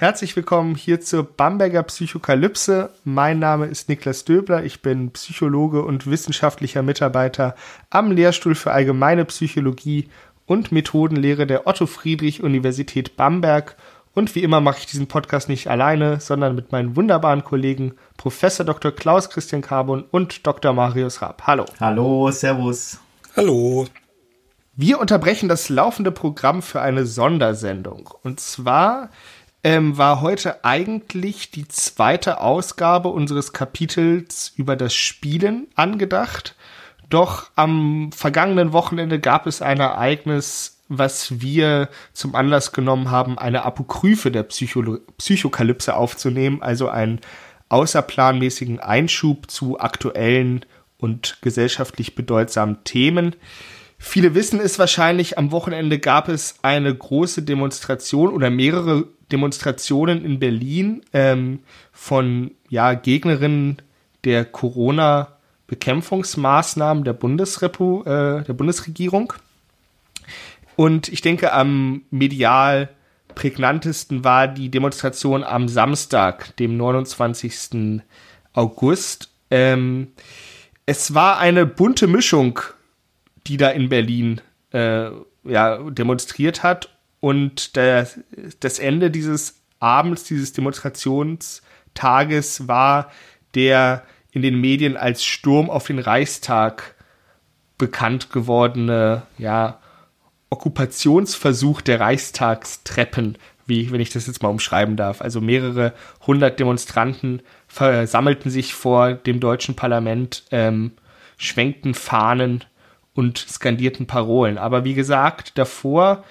Herzlich willkommen hier zur Bamberger Psychokalypse. Mein Name ist Niklas Döbler. Ich bin Psychologe und wissenschaftlicher Mitarbeiter am Lehrstuhl für Allgemeine Psychologie und Methodenlehre der Otto Friedrich Universität Bamberg. Und wie immer mache ich diesen Podcast nicht alleine, sondern mit meinen wunderbaren Kollegen Professor Dr. Klaus Christian Carbon und Dr. Marius Raab. Hallo. Hallo, Servus. Hallo. Wir unterbrechen das laufende Programm für eine Sondersendung. Und zwar ähm, war heute eigentlich die zweite Ausgabe unseres Kapitels über das Spielen angedacht. Doch am vergangenen Wochenende gab es ein Ereignis, was wir zum Anlass genommen haben, eine Apokryphe der Psycho Psychokalypse aufzunehmen, also einen außerplanmäßigen Einschub zu aktuellen und gesellschaftlich bedeutsamen Themen. Viele wissen es wahrscheinlich, am Wochenende gab es eine große Demonstration oder mehrere Demonstrationen in Berlin ähm, von ja, Gegnerinnen der Corona-Bekämpfungsmaßnahmen der, äh, der Bundesregierung. Und ich denke, am medial prägnantesten war die Demonstration am Samstag, dem 29. August. Ähm, es war eine bunte Mischung, die da in Berlin äh, ja, demonstriert hat und der, das Ende dieses Abends, dieses Demonstrationstages war der in den Medien als Sturm auf den Reichstag bekannt gewordene, ja, Okkupationsversuch der Reichstagstreppen, wie, wenn ich das jetzt mal umschreiben darf. Also mehrere hundert Demonstranten versammelten sich vor dem deutschen Parlament, ähm, schwenkten Fahnen und skandierten Parolen. Aber wie gesagt, davor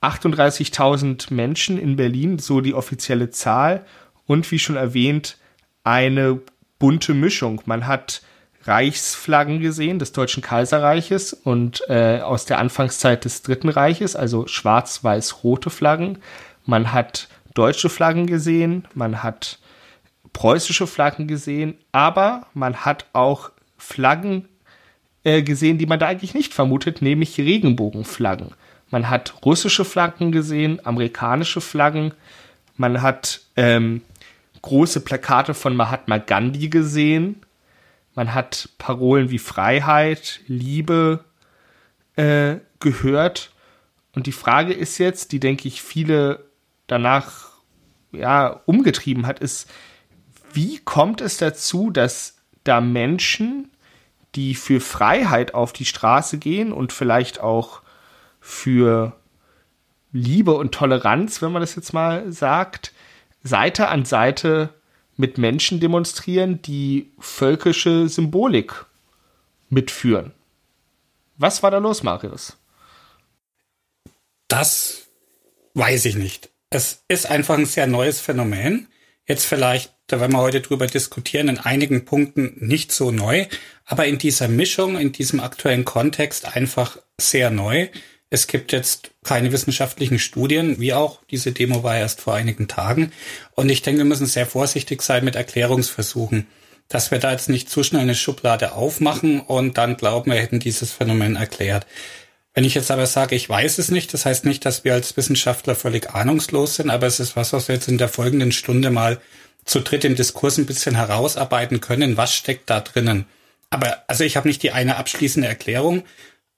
38.000 Menschen in Berlin, so die offizielle Zahl. Und wie schon erwähnt, eine bunte Mischung. Man hat Reichsflaggen gesehen des Deutschen Kaiserreiches und äh, aus der Anfangszeit des Dritten Reiches, also schwarz-weiß-rote Flaggen. Man hat deutsche Flaggen gesehen, man hat preußische Flaggen gesehen, aber man hat auch Flaggen äh, gesehen, die man da eigentlich nicht vermutet, nämlich Regenbogenflaggen. Man hat russische Flaggen gesehen, amerikanische Flaggen. Man hat ähm, große Plakate von Mahatma Gandhi gesehen. Man hat Parolen wie Freiheit, Liebe äh, gehört. Und die Frage ist jetzt, die denke ich viele danach ja umgetrieben hat, ist, wie kommt es dazu, dass da Menschen, die für Freiheit auf die Straße gehen und vielleicht auch für Liebe und Toleranz, wenn man das jetzt mal sagt, Seite an Seite mit Menschen demonstrieren, die völkische Symbolik mitführen. Was war da los, Marius? Das weiß ich nicht. Es ist einfach ein sehr neues Phänomen. Jetzt vielleicht, da werden wir heute drüber diskutieren, in einigen Punkten nicht so neu, aber in dieser Mischung, in diesem aktuellen Kontext einfach sehr neu. Es gibt jetzt keine wissenschaftlichen Studien, wie auch diese Demo war erst vor einigen Tagen. Und ich denke, wir müssen sehr vorsichtig sein mit Erklärungsversuchen, dass wir da jetzt nicht zu schnell eine Schublade aufmachen und dann glauben, wir hätten dieses Phänomen erklärt. Wenn ich jetzt aber sage, ich weiß es nicht, das heißt nicht, dass wir als Wissenschaftler völlig ahnungslos sind, aber es ist was, was wir jetzt in der folgenden Stunde mal zu dritt im Diskurs ein bisschen herausarbeiten können. Was steckt da drinnen? Aber also ich habe nicht die eine abschließende Erklärung,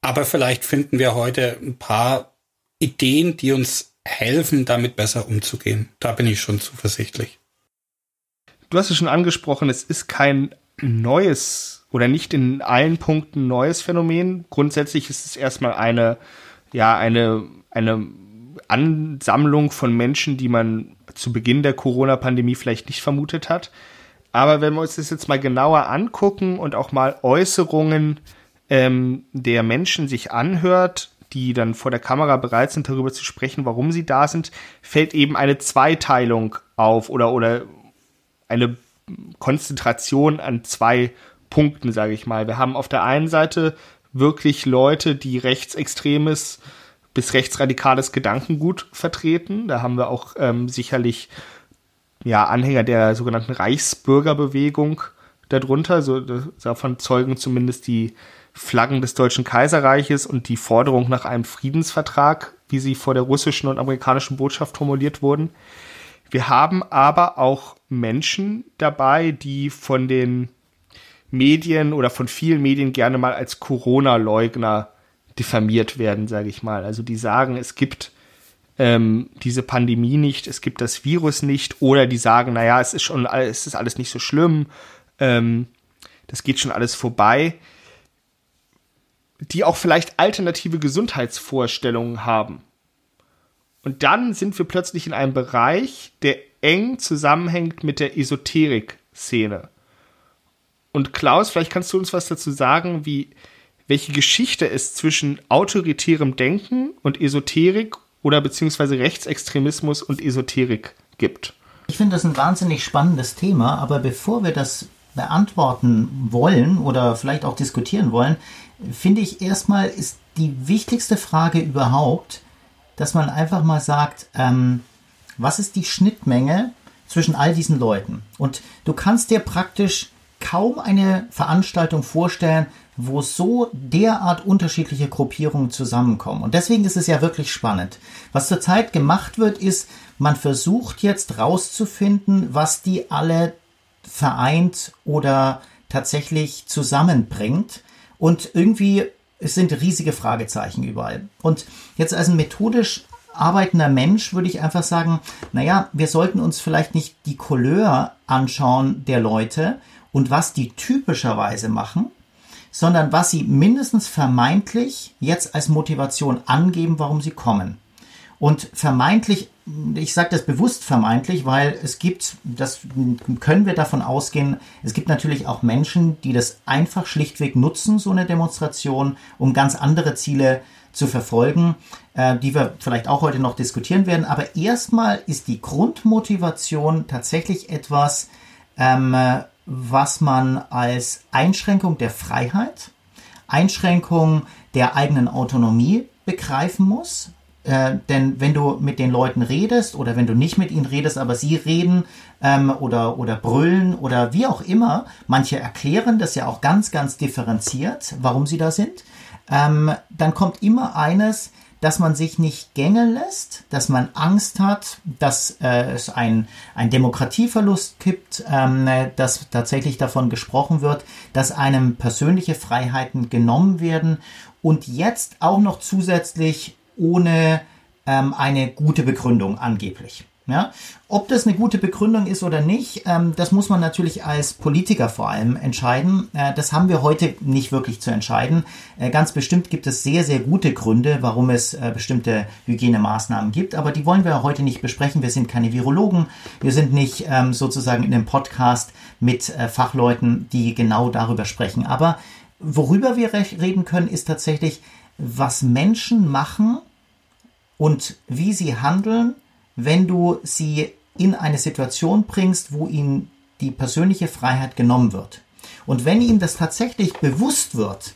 aber vielleicht finden wir heute ein paar Ideen, die uns helfen, damit besser umzugehen. Da bin ich schon zuversichtlich. Du hast es schon angesprochen, es ist kein neues oder nicht in allen Punkten neues Phänomen. Grundsätzlich ist es erstmal eine, ja, eine, eine Ansammlung von Menschen, die man zu Beginn der Corona-Pandemie vielleicht nicht vermutet hat. Aber wenn wir uns das jetzt mal genauer angucken und auch mal Äußerungen ähm, der Menschen sich anhört, die dann vor der Kamera bereit sind, darüber zu sprechen, warum sie da sind, fällt eben eine Zweiteilung auf oder, oder eine Konzentration an zwei Punkten, sage ich mal. Wir haben auf der einen Seite wirklich Leute, die rechtsextremes bis rechtsradikales Gedankengut vertreten. Da haben wir auch ähm, sicherlich ja, Anhänger der sogenannten Reichsbürgerbewegung darunter. So, davon zeugen zumindest die Flaggen des Deutschen Kaiserreiches und die Forderung nach einem Friedensvertrag, wie sie vor der russischen und amerikanischen Botschaft formuliert wurden. Wir haben aber auch Menschen dabei, die von den Medien oder von vielen Medien gerne mal als Corona-Leugner diffamiert werden, sage ich mal. Also die sagen, es gibt ähm, diese Pandemie nicht, es gibt das Virus nicht, oder die sagen, naja, es ist schon, es ist alles nicht so schlimm, ähm, das geht schon alles vorbei, die auch vielleicht alternative Gesundheitsvorstellungen haben. Und dann sind wir plötzlich in einem Bereich, der eng zusammenhängt mit der Esoterik-Szene. Und Klaus, vielleicht kannst du uns was dazu sagen, wie, welche Geschichte es zwischen autoritärem Denken und Esoterik oder beziehungsweise Rechtsextremismus und Esoterik gibt. Ich finde das ein wahnsinnig spannendes Thema, aber bevor wir das beantworten wollen oder vielleicht auch diskutieren wollen, finde ich erstmal ist die wichtigste Frage überhaupt, dass man einfach mal sagt, ähm, was ist die Schnittmenge zwischen all diesen Leuten? Und du kannst dir praktisch kaum eine Veranstaltung vorstellen, wo so derart unterschiedliche Gruppierungen zusammenkommen. Und deswegen ist es ja wirklich spannend. Was zurzeit gemacht wird, ist, man versucht jetzt rauszufinden, was die alle vereint oder tatsächlich zusammenbringt. Und irgendwie es sind riesige Fragezeichen überall. Und jetzt als ein methodisch arbeitender Mensch würde ich einfach sagen, naja, wir sollten uns vielleicht nicht die Couleur anschauen der Leute und was die typischerweise machen, sondern was sie mindestens vermeintlich jetzt als Motivation angeben, warum sie kommen. Und vermeintlich, ich sage das bewusst vermeintlich, weil es gibt, das können wir davon ausgehen, es gibt natürlich auch Menschen, die das einfach schlichtweg nutzen, so eine Demonstration, um ganz andere Ziele zu verfolgen, äh, die wir vielleicht auch heute noch diskutieren werden. Aber erstmal ist die Grundmotivation tatsächlich etwas, ähm, was man als Einschränkung der Freiheit, Einschränkung der eigenen Autonomie begreifen muss. Äh, denn wenn du mit den Leuten redest oder wenn du nicht mit ihnen redest, aber sie reden ähm, oder, oder brüllen oder wie auch immer, manche erklären das ja auch ganz, ganz differenziert, warum sie da sind, ähm, dann kommt immer eines, dass man sich nicht gängeln lässt, dass man Angst hat, dass äh, es ein, Demokratieverlust gibt, ähm, dass tatsächlich davon gesprochen wird, dass einem persönliche Freiheiten genommen werden. Und jetzt auch noch zusätzlich ohne ähm, eine gute Begründung angeblich. Ja? Ob das eine gute Begründung ist oder nicht, ähm, das muss man natürlich als Politiker vor allem entscheiden. Äh, das haben wir heute nicht wirklich zu entscheiden. Äh, ganz bestimmt gibt es sehr, sehr gute Gründe, warum es äh, bestimmte Hygienemaßnahmen gibt, aber die wollen wir heute nicht besprechen. Wir sind keine Virologen, wir sind nicht ähm, sozusagen in einem Podcast mit äh, Fachleuten, die genau darüber sprechen. Aber worüber wir reden können, ist tatsächlich, was Menschen machen und wie sie handeln, wenn du sie in eine Situation bringst, wo ihnen die persönliche Freiheit genommen wird. Und wenn ihnen das tatsächlich bewusst wird,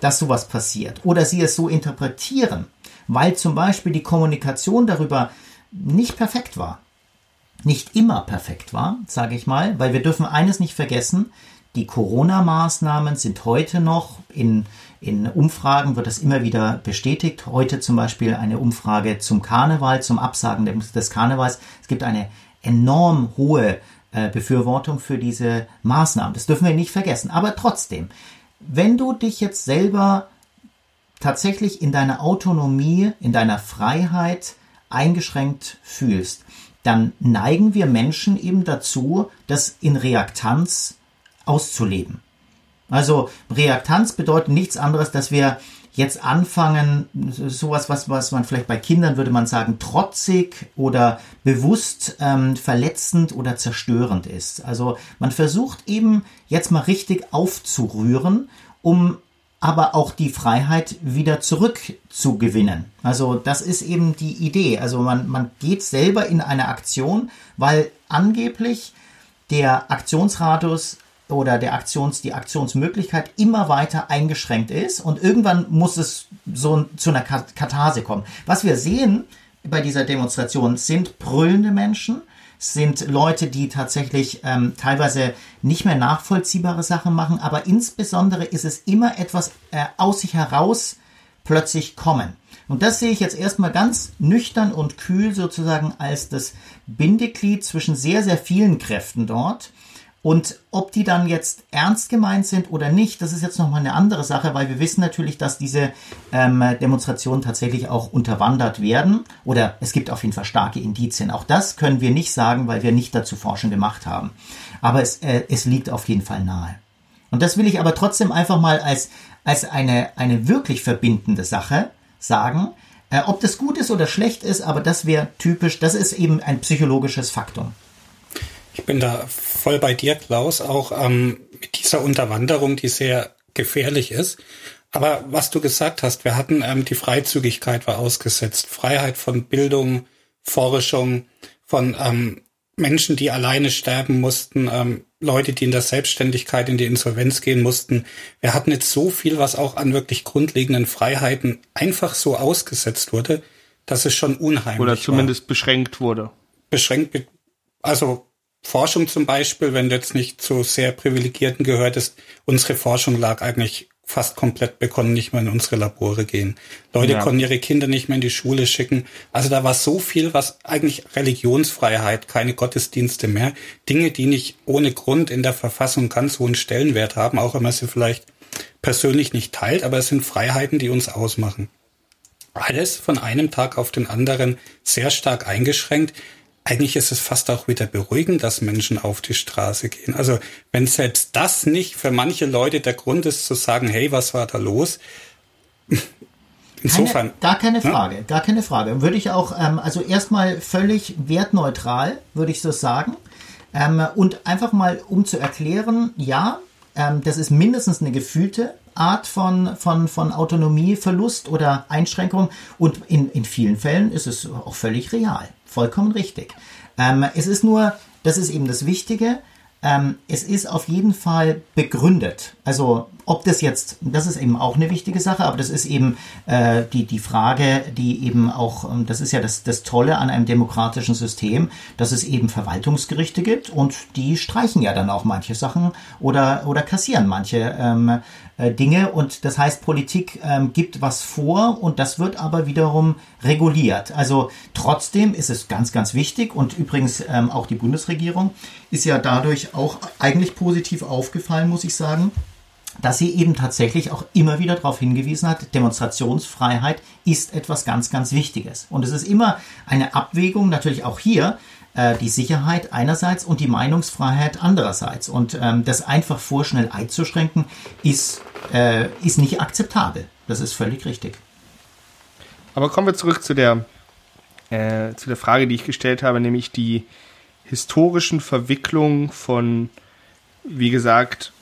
dass sowas passiert oder sie es so interpretieren, weil zum Beispiel die Kommunikation darüber nicht perfekt war, nicht immer perfekt war, sage ich mal, weil wir dürfen eines nicht vergessen, die Corona-Maßnahmen sind heute noch in, in Umfragen wird das immer wieder bestätigt. Heute zum Beispiel eine Umfrage zum Karneval, zum Absagen des Karnevals. Es gibt eine enorm hohe äh, Befürwortung für diese Maßnahmen. Das dürfen wir nicht vergessen. Aber trotzdem, wenn du dich jetzt selber tatsächlich in deiner Autonomie, in deiner Freiheit eingeschränkt fühlst, dann neigen wir Menschen eben dazu, das in Reaktanz auszuleben. Also Reaktanz bedeutet nichts anderes, dass wir jetzt anfangen, sowas, was, was man vielleicht bei Kindern würde man sagen, trotzig oder bewusst ähm, verletzend oder zerstörend ist. Also man versucht eben jetzt mal richtig aufzurühren, um aber auch die Freiheit wieder zurückzugewinnen. Also das ist eben die Idee. Also man, man geht selber in eine Aktion, weil angeblich der Aktionsradius oder der Aktions, die Aktionsmöglichkeit immer weiter eingeschränkt ist und irgendwann muss es so zu einer Katharse kommen. Was wir sehen bei dieser Demonstration sind brüllende Menschen, sind Leute, die tatsächlich ähm, teilweise nicht mehr nachvollziehbare Sachen machen, aber insbesondere ist es immer etwas äh, aus sich heraus plötzlich kommen. Und das sehe ich jetzt erstmal ganz nüchtern und kühl sozusagen als das Bindeglied zwischen sehr, sehr vielen Kräften dort. Und ob die dann jetzt ernst gemeint sind oder nicht, das ist jetzt nochmal eine andere Sache, weil wir wissen natürlich, dass diese ähm, Demonstrationen tatsächlich auch unterwandert werden. Oder es gibt auf jeden Fall starke Indizien. Auch das können wir nicht sagen, weil wir nicht dazu Forschung gemacht haben. Aber es, äh, es liegt auf jeden Fall nahe. Und das will ich aber trotzdem einfach mal als, als eine, eine wirklich verbindende Sache sagen. Äh, ob das gut ist oder schlecht ist, aber das wäre typisch, das ist eben ein psychologisches Faktum. Ich bin da voll bei dir, Klaus, auch ähm, mit dieser Unterwanderung, die sehr gefährlich ist. Aber was du gesagt hast, wir hatten ähm, die Freizügigkeit war ausgesetzt, Freiheit von Bildung, Forschung, von ähm, Menschen, die alleine sterben mussten, ähm, Leute, die in der Selbstständigkeit in die Insolvenz gehen mussten. Wir hatten jetzt so viel, was auch an wirklich grundlegenden Freiheiten einfach so ausgesetzt wurde, dass es schon unheimlich Oder zumindest war. beschränkt wurde. Beschränkt, also Forschung zum Beispiel, wenn du jetzt nicht zu sehr privilegierten gehörtest, unsere Forschung lag eigentlich fast komplett, wir konnten nicht mehr in unsere Labore gehen. Leute ja. konnten ihre Kinder nicht mehr in die Schule schicken. Also da war so viel, was eigentlich Religionsfreiheit, keine Gottesdienste mehr, Dinge, die nicht ohne Grund in der Verfassung ganz hohen Stellenwert haben, auch wenn man sie vielleicht persönlich nicht teilt, aber es sind Freiheiten, die uns ausmachen. Alles von einem Tag auf den anderen sehr stark eingeschränkt eigentlich ist es fast auch wieder beruhigend, dass Menschen auf die Straße gehen. Also wenn selbst das nicht für manche Leute der Grund ist zu sagen, hey, was war da los? Insofern. Keine, gar keine Frage, ja? gar keine Frage. Würde ich auch, ähm, also erstmal völlig wertneutral, würde ich so sagen. Ähm, und einfach mal, um zu erklären, ja, ähm, das ist mindestens eine gefühlte Art von, von, von Autonomieverlust oder Einschränkung und in, in vielen Fällen ist es auch völlig real. Vollkommen richtig. Ähm, es ist nur, das ist eben das Wichtige, ähm, es ist auf jeden Fall begründet. Also ob das jetzt, das ist eben auch eine wichtige Sache, aber das ist eben äh, die, die Frage, die eben auch, ähm, das ist ja das, das Tolle an einem demokratischen System, dass es eben Verwaltungsgerichte gibt und die streichen ja dann auch manche Sachen oder, oder kassieren manche ähm, äh, Dinge und das heißt, Politik ähm, gibt was vor und das wird aber wiederum reguliert. Also trotzdem ist es ganz, ganz wichtig und übrigens ähm, auch die Bundesregierung ist ja dadurch auch eigentlich positiv aufgefallen, muss ich sagen dass sie eben tatsächlich auch immer wieder darauf hingewiesen hat, Demonstrationsfreiheit ist etwas ganz, ganz Wichtiges. Und es ist immer eine Abwägung, natürlich auch hier, äh, die Sicherheit einerseits und die Meinungsfreiheit andererseits. Und ähm, das einfach vorschnell einzuschränken, ist, äh, ist nicht akzeptabel. Das ist völlig richtig. Aber kommen wir zurück zu der, äh, zu der Frage, die ich gestellt habe, nämlich die historischen Verwicklungen von, wie gesagt,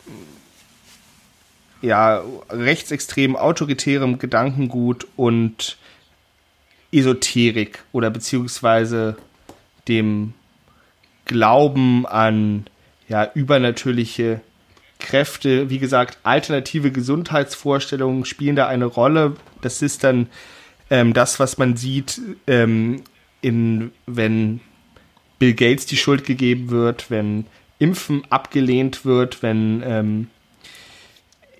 ja, rechtsextrem autoritärem Gedankengut und Esoterik oder beziehungsweise dem Glauben an ja, übernatürliche Kräfte. Wie gesagt, alternative Gesundheitsvorstellungen spielen da eine Rolle. Das ist dann ähm, das, was man sieht, ähm, in, wenn Bill Gates die Schuld gegeben wird, wenn Impfen abgelehnt wird, wenn ähm,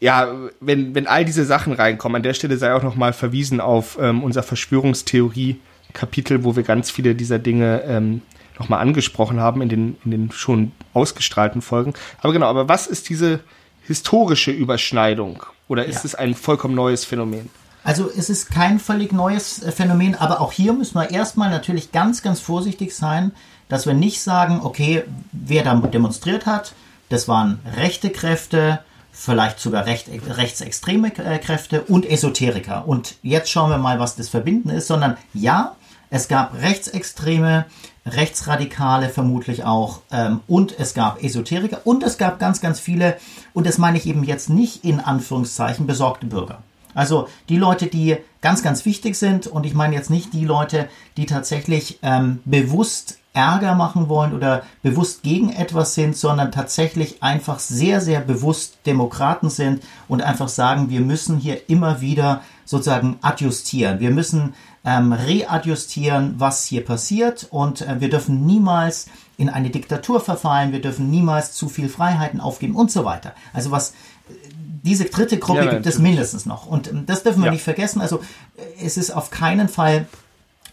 ja, wenn, wenn all diese Sachen reinkommen, an der Stelle sei auch nochmal verwiesen auf ähm, unser Verschwörungstheorie-Kapitel, wo wir ganz viele dieser Dinge ähm, nochmal angesprochen haben in den, in den schon ausgestrahlten Folgen. Aber genau, aber was ist diese historische Überschneidung? Oder ist ja. es ein vollkommen neues Phänomen? Also es ist kein völlig neues äh, Phänomen, aber auch hier müssen wir erstmal natürlich ganz, ganz vorsichtig sein, dass wir nicht sagen, okay, wer da demonstriert hat, das waren rechte Kräfte, vielleicht sogar recht, rechtsextreme äh, Kräfte und Esoteriker. Und jetzt schauen wir mal, was das Verbinden ist, sondern ja, es gab Rechtsextreme, Rechtsradikale vermutlich auch ähm, und es gab Esoteriker und es gab ganz, ganz viele, und das meine ich eben jetzt nicht in Anführungszeichen, besorgte Bürger. Also die Leute, die ganz, ganz wichtig sind und ich meine jetzt nicht die Leute, die tatsächlich ähm, bewusst Ärger machen wollen oder bewusst gegen etwas sind, sondern tatsächlich einfach sehr, sehr bewusst Demokraten sind und einfach sagen, wir müssen hier immer wieder sozusagen adjustieren. Wir müssen ähm, readjustieren, was hier passiert und äh, wir dürfen niemals in eine Diktatur verfallen, wir dürfen niemals zu viel Freiheiten aufgeben und so weiter. Also was diese dritte Gruppe ja, gibt es mindestens noch. Und ähm, das dürfen wir ja. nicht vergessen. Also äh, es ist auf keinen Fall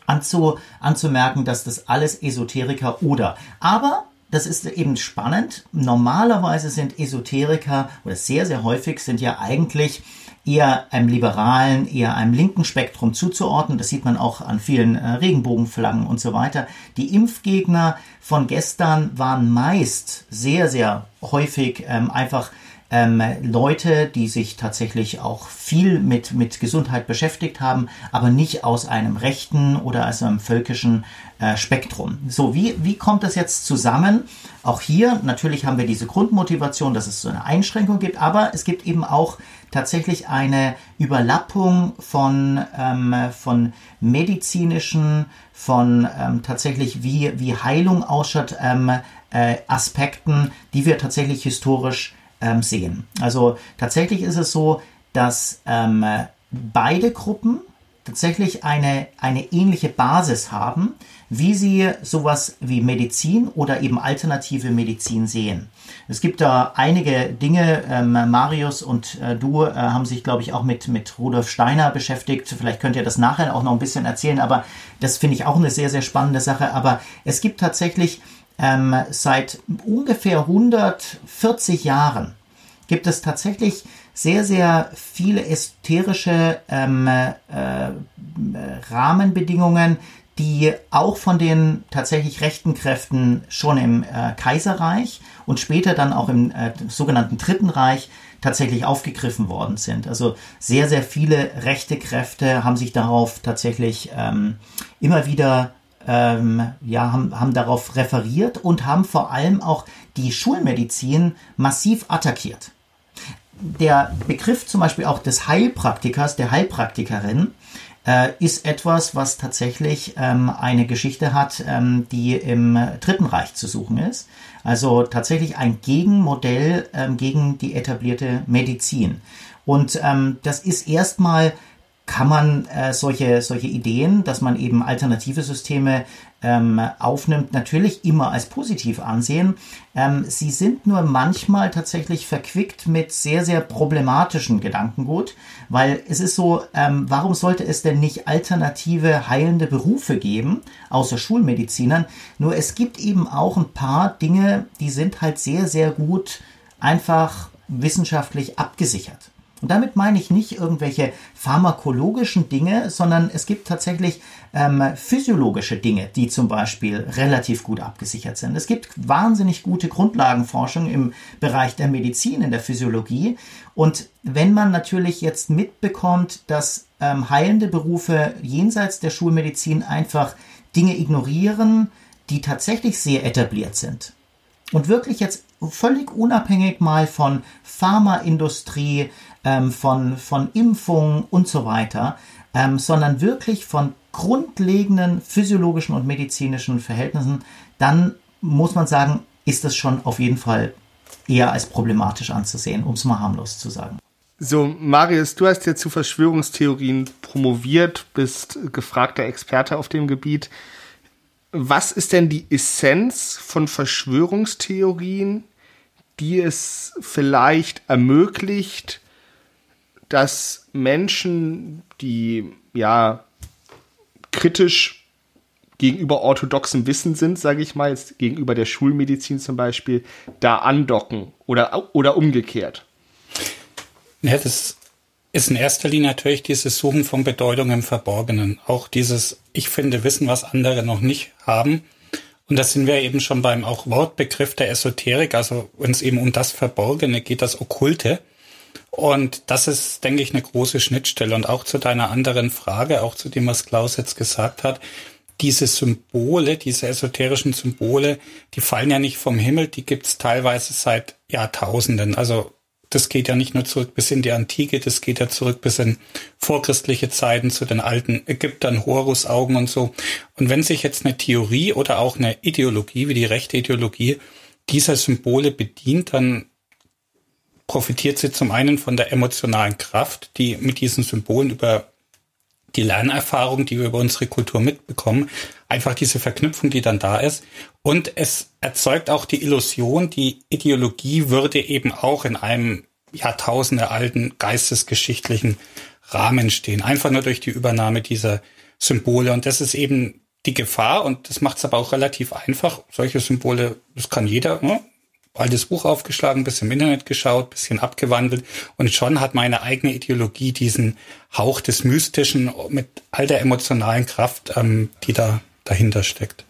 anzu, anzumerken, dass das alles Esoteriker oder. Aber das ist eben spannend. Normalerweise sind Esoteriker oder sehr, sehr häufig sind ja eigentlich eher einem liberalen, eher einem linken Spektrum zuzuordnen. Das sieht man auch an vielen äh, Regenbogenflaggen und so weiter. Die Impfgegner von gestern waren meist sehr, sehr häufig ähm, einfach ähm, Leute, die sich tatsächlich auch viel mit, mit Gesundheit beschäftigt haben, aber nicht aus einem rechten oder aus einem völkischen äh, Spektrum. So, wie, wie kommt das jetzt zusammen? Auch hier, natürlich haben wir diese Grundmotivation, dass es so eine Einschränkung gibt, aber es gibt eben auch tatsächlich eine Überlappung von, ähm, von medizinischen, von ähm, tatsächlich wie, wie Heilung ausschaut, ähm, äh, Aspekten, die wir tatsächlich historisch ähm, sehen. Also tatsächlich ist es so, dass ähm, beide Gruppen tatsächlich eine, eine ähnliche Basis haben, wie sie sowas wie Medizin oder eben alternative Medizin sehen. Es gibt da einige Dinge, ähm, Marius und äh, du äh, haben sich, glaube ich, auch mit, mit Rudolf Steiner beschäftigt. Vielleicht könnt ihr das nachher auch noch ein bisschen erzählen, aber das finde ich auch eine sehr, sehr spannende Sache. Aber es gibt tatsächlich ähm, seit ungefähr 140 Jahren gibt es tatsächlich sehr, sehr viele ästherische ähm, äh, Rahmenbedingungen, die auch von den tatsächlich rechten Kräften schon im äh, Kaiserreich und später dann auch im äh, sogenannten Dritten Reich tatsächlich aufgegriffen worden sind. Also sehr, sehr viele rechte Kräfte haben sich darauf tatsächlich ähm, immer wieder ähm, ja, haben, haben darauf referiert und haben vor allem auch die Schulmedizin massiv attackiert. Der Begriff zum Beispiel auch des Heilpraktikers, der Heilpraktikerin, äh, ist etwas, was tatsächlich ähm, eine Geschichte hat, ähm, die im Dritten Reich zu suchen ist. Also tatsächlich ein Gegenmodell ähm, gegen die etablierte Medizin. Und ähm, das ist erstmal kann man äh, solche, solche Ideen, dass man eben alternative Systeme ähm, aufnimmt, natürlich immer als positiv ansehen. Ähm, sie sind nur manchmal tatsächlich verquickt mit sehr, sehr problematischen Gedankengut, weil es ist so, ähm, warum sollte es denn nicht alternative heilende Berufe geben, außer Schulmedizinern? Nur es gibt eben auch ein paar Dinge, die sind halt sehr, sehr gut einfach wissenschaftlich abgesichert. Und damit meine ich nicht irgendwelche pharmakologischen Dinge, sondern es gibt tatsächlich ähm, physiologische Dinge, die zum Beispiel relativ gut abgesichert sind. Es gibt wahnsinnig gute Grundlagenforschung im Bereich der Medizin, in der Physiologie. Und wenn man natürlich jetzt mitbekommt, dass ähm, heilende Berufe jenseits der Schulmedizin einfach Dinge ignorieren, die tatsächlich sehr etabliert sind, und wirklich jetzt völlig unabhängig mal von Pharmaindustrie, ähm, von, von Impfungen und so weiter, ähm, sondern wirklich von grundlegenden physiologischen und medizinischen Verhältnissen, dann muss man sagen, ist das schon auf jeden Fall eher als problematisch anzusehen, um es mal harmlos zu sagen. So, Marius, du hast ja zu Verschwörungstheorien promoviert, bist gefragter Experte auf dem Gebiet. Was ist denn die Essenz von Verschwörungstheorien, die es vielleicht ermöglicht, dass Menschen, die ja kritisch gegenüber orthodoxem Wissen sind, sage ich mal, jetzt gegenüber der Schulmedizin zum Beispiel, da andocken oder, oder umgekehrt? Ja, das ist in erster Linie natürlich dieses Suchen von Bedeutung im Verborgenen. Auch dieses, ich finde Wissen, was andere noch nicht haben. Und da sind wir eben schon beim auch Wortbegriff der Esoterik, also wenn es eben um das Verborgene geht, das Okkulte. Und das ist, denke ich, eine große Schnittstelle. Und auch zu deiner anderen Frage, auch zu dem, was Klaus jetzt gesagt hat, diese Symbole, diese esoterischen Symbole, die fallen ja nicht vom Himmel, die gibt's teilweise seit Jahrtausenden. Also das geht ja nicht nur zurück bis in die Antike, das geht ja zurück bis in vorchristliche Zeiten zu den alten Ägyptern, Horusaugen und so. Und wenn sich jetzt eine Theorie oder auch eine Ideologie wie die rechte Ideologie dieser Symbole bedient, dann profitiert sie zum einen von der emotionalen Kraft, die mit diesen Symbolen über die Lernerfahrung, die wir über unsere Kultur mitbekommen, einfach diese Verknüpfung, die dann da ist. Und es erzeugt auch die Illusion, die Ideologie würde eben auch in einem Jahrtausende alten geistesgeschichtlichen Rahmen stehen. Einfach nur durch die Übernahme dieser Symbole. Und das ist eben die Gefahr und das macht es aber auch relativ einfach. Solche Symbole, das kann jeder, ne? altes Buch aufgeschlagen, bisschen im Internet geschaut, bisschen abgewandelt und schon hat meine eigene Ideologie diesen Hauch des Mystischen mit all der emotionalen Kraft, ähm, die da dahinter steckt.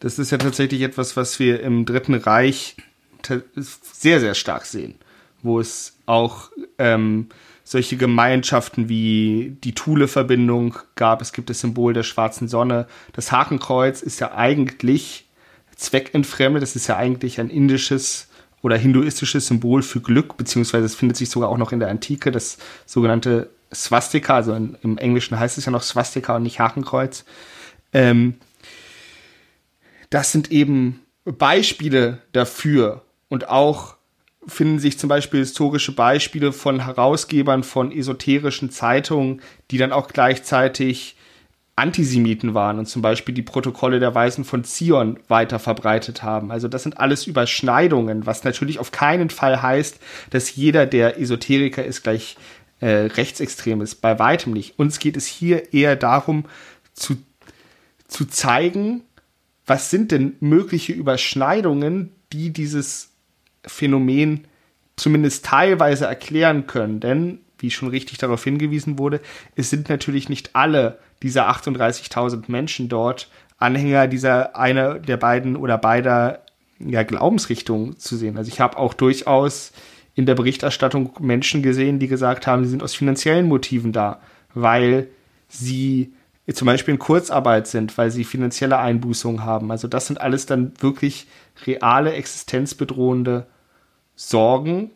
Das ist ja tatsächlich etwas, was wir im Dritten Reich sehr, sehr stark sehen, wo es auch ähm, solche Gemeinschaften wie die Thule-Verbindung gab. Es gibt das Symbol der schwarzen Sonne. Das Hakenkreuz ist ja eigentlich zweckentfremdet. Das ist ja eigentlich ein indisches oder hinduistisches Symbol für Glück, beziehungsweise es findet sich sogar auch noch in der Antike, das sogenannte Swastika, also in, im Englischen heißt es ja noch Swastika und nicht Hakenkreuz. Ähm, das sind eben Beispiele dafür und auch finden sich zum Beispiel historische Beispiele von Herausgebern von esoterischen Zeitungen, die dann auch gleichzeitig Antisemiten waren und zum Beispiel die Protokolle der Weisen von Zion weiter verbreitet haben. Also das sind alles Überschneidungen, was natürlich auf keinen Fall heißt, dass jeder, der Esoteriker ist, gleich äh, rechtsextrem ist. Bei weitem nicht. Uns geht es hier eher darum, zu, zu zeigen, was sind denn mögliche Überschneidungen, die dieses Phänomen zumindest teilweise erklären können. Denn, wie schon richtig darauf hingewiesen wurde, es sind natürlich nicht alle dieser 38.000 Menschen dort Anhänger dieser einer der beiden oder beider ja, Glaubensrichtungen zu sehen. Also ich habe auch durchaus in der Berichterstattung Menschen gesehen, die gesagt haben, sie sind aus finanziellen Motiven da, weil sie zum Beispiel in Kurzarbeit sind, weil sie finanzielle Einbußungen haben. Also das sind alles dann wirklich reale, existenzbedrohende Sorgen,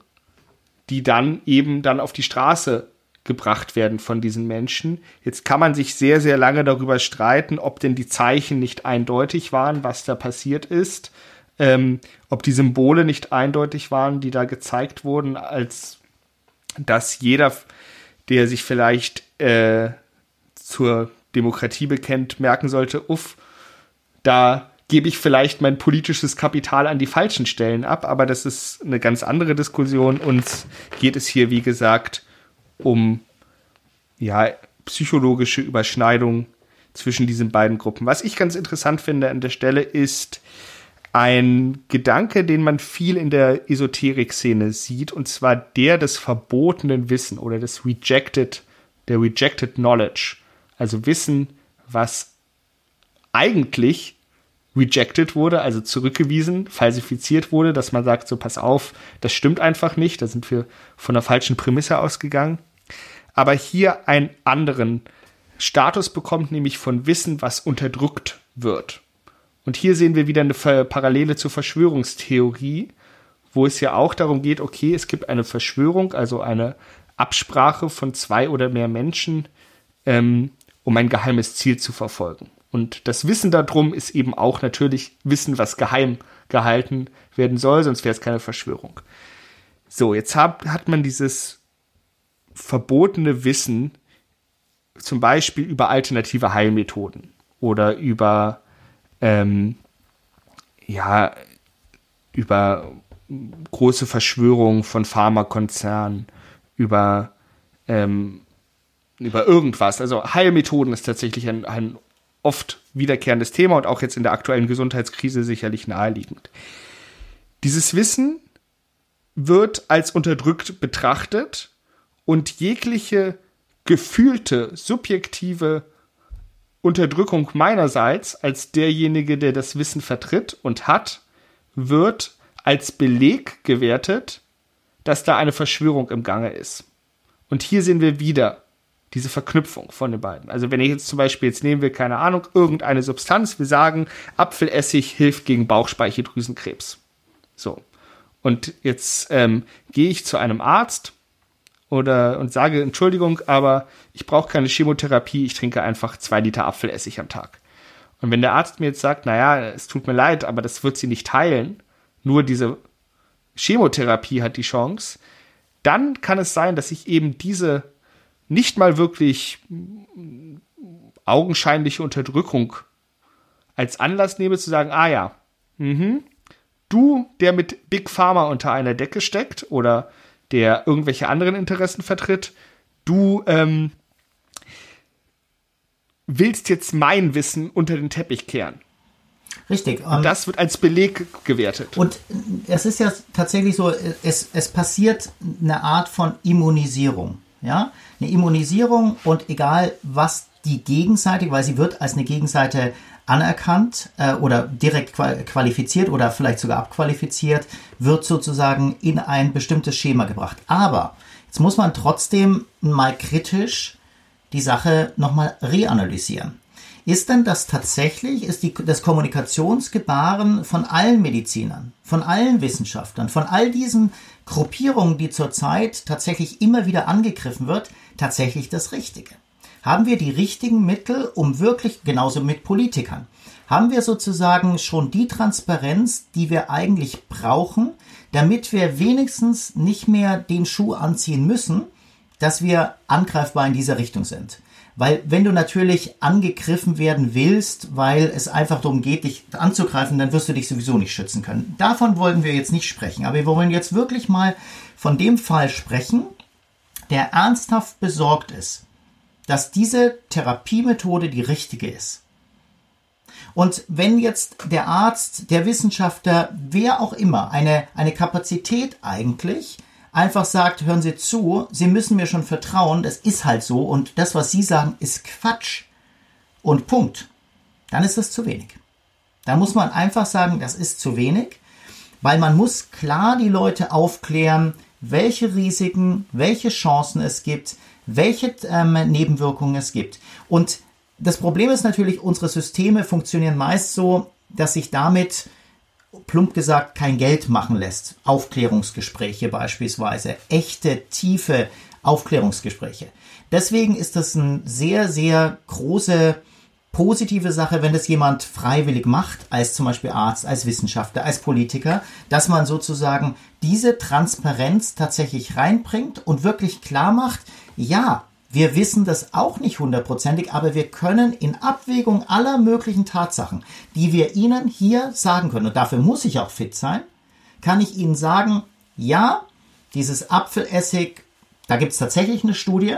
die dann eben dann auf die Straße gebracht werden von diesen Menschen. Jetzt kann man sich sehr, sehr lange darüber streiten, ob denn die Zeichen nicht eindeutig waren, was da passiert ist, ähm, ob die Symbole nicht eindeutig waren, die da gezeigt wurden, als dass jeder, der sich vielleicht äh, zur Demokratie bekennt, merken sollte, uff, da gebe ich vielleicht mein politisches Kapital an die falschen Stellen ab, aber das ist eine ganz andere Diskussion. Uns geht es hier, wie gesagt, um ja, psychologische Überschneidung zwischen diesen beiden Gruppen. Was ich ganz interessant finde an der Stelle ist ein Gedanke, den man viel in der Esoterik-Szene sieht, und zwar der des verbotenen Wissen oder des Rejected, der Rejected Knowledge. Also Wissen, was eigentlich rejected wurde, also zurückgewiesen, falsifiziert wurde, dass man sagt, so pass auf, das stimmt einfach nicht, da sind wir von der falschen Prämisse ausgegangen. Aber hier einen anderen Status bekommt, nämlich von Wissen, was unterdrückt wird. Und hier sehen wir wieder eine Parallele zur Verschwörungstheorie, wo es ja auch darum geht, okay, es gibt eine Verschwörung, also eine Absprache von zwei oder mehr Menschen, ähm, um ein geheimes Ziel zu verfolgen. Und das Wissen darum ist eben auch natürlich Wissen, was geheim gehalten werden soll, sonst wäre es keine Verschwörung. So, jetzt hat, hat man dieses verbotene Wissen, zum Beispiel über alternative Heilmethoden oder über, ähm, ja, über große Verschwörungen von Pharmakonzernen, über, ähm, über irgendwas. Also Heilmethoden ist tatsächlich ein, ein oft wiederkehrendes Thema und auch jetzt in der aktuellen Gesundheitskrise sicherlich naheliegend. Dieses Wissen wird als unterdrückt betrachtet und jegliche gefühlte, subjektive Unterdrückung meinerseits als derjenige, der das Wissen vertritt und hat, wird als Beleg gewertet, dass da eine Verschwörung im Gange ist. Und hier sehen wir wieder diese Verknüpfung von den beiden. Also wenn ich jetzt zum Beispiel, jetzt nehmen wir, keine Ahnung, irgendeine Substanz, wir sagen, Apfelessig hilft gegen Bauchspeicheldrüsenkrebs. So. Und jetzt ähm, gehe ich zu einem Arzt oder und sage, Entschuldigung, aber ich brauche keine Chemotherapie, ich trinke einfach zwei Liter Apfelessig am Tag. Und wenn der Arzt mir jetzt sagt, naja, es tut mir leid, aber das wird sie nicht heilen, nur diese Chemotherapie hat die Chance, dann kann es sein, dass ich eben diese nicht mal wirklich augenscheinliche Unterdrückung als Anlass nehme zu sagen, ah ja, mhm, du, der mit Big Pharma unter einer Decke steckt oder der irgendwelche anderen Interessen vertritt, du ähm, willst jetzt mein Wissen unter den Teppich kehren. Richtig. Und ähm, das wird als Beleg gewertet. Und es ist ja tatsächlich so, es, es passiert eine Art von Immunisierung. Ja, eine Immunisierung und egal was die Gegenseite, weil sie wird als eine Gegenseite anerkannt äh, oder direkt qualifiziert oder vielleicht sogar abqualifiziert, wird sozusagen in ein bestimmtes Schema gebracht. Aber jetzt muss man trotzdem mal kritisch die Sache nochmal reanalysieren. Ist denn das tatsächlich, ist die, das Kommunikationsgebaren von allen Medizinern, von allen Wissenschaftlern, von all diesen Gruppierungen, die zurzeit tatsächlich immer wieder angegriffen wird, tatsächlich das Richtige? Haben wir die richtigen Mittel, um wirklich, genauso mit Politikern, haben wir sozusagen schon die Transparenz, die wir eigentlich brauchen, damit wir wenigstens nicht mehr den Schuh anziehen müssen, dass wir angreifbar in dieser Richtung sind. Weil wenn du natürlich angegriffen werden willst, weil es einfach darum geht, dich anzugreifen, dann wirst du dich sowieso nicht schützen können. Davon wollen wir jetzt nicht sprechen. Aber wir wollen jetzt wirklich mal von dem Fall sprechen, der ernsthaft besorgt ist, dass diese Therapiemethode die richtige ist. Und wenn jetzt der Arzt, der Wissenschaftler, wer auch immer, eine, eine Kapazität eigentlich einfach sagt, hören Sie zu, Sie müssen mir schon vertrauen, das ist halt so und das, was Sie sagen, ist Quatsch und Punkt, dann ist das zu wenig. Da muss man einfach sagen, das ist zu wenig, weil man muss klar die Leute aufklären, welche Risiken, welche Chancen es gibt, welche ähm, Nebenwirkungen es gibt. Und das Problem ist natürlich, unsere Systeme funktionieren meist so, dass sich damit plump gesagt kein Geld machen lässt. Aufklärungsgespräche beispielsweise, echte, tiefe Aufklärungsgespräche. Deswegen ist das eine sehr, sehr große positive Sache, wenn das jemand freiwillig macht, als zum Beispiel Arzt, als Wissenschaftler, als Politiker, dass man sozusagen diese Transparenz tatsächlich reinbringt und wirklich klar macht, ja, wir wissen das auch nicht hundertprozentig, aber wir können in Abwägung aller möglichen Tatsachen, die wir Ihnen hier sagen können, und dafür muss ich auch fit sein, kann ich Ihnen sagen, ja, dieses Apfelessig, da gibt es tatsächlich eine Studie,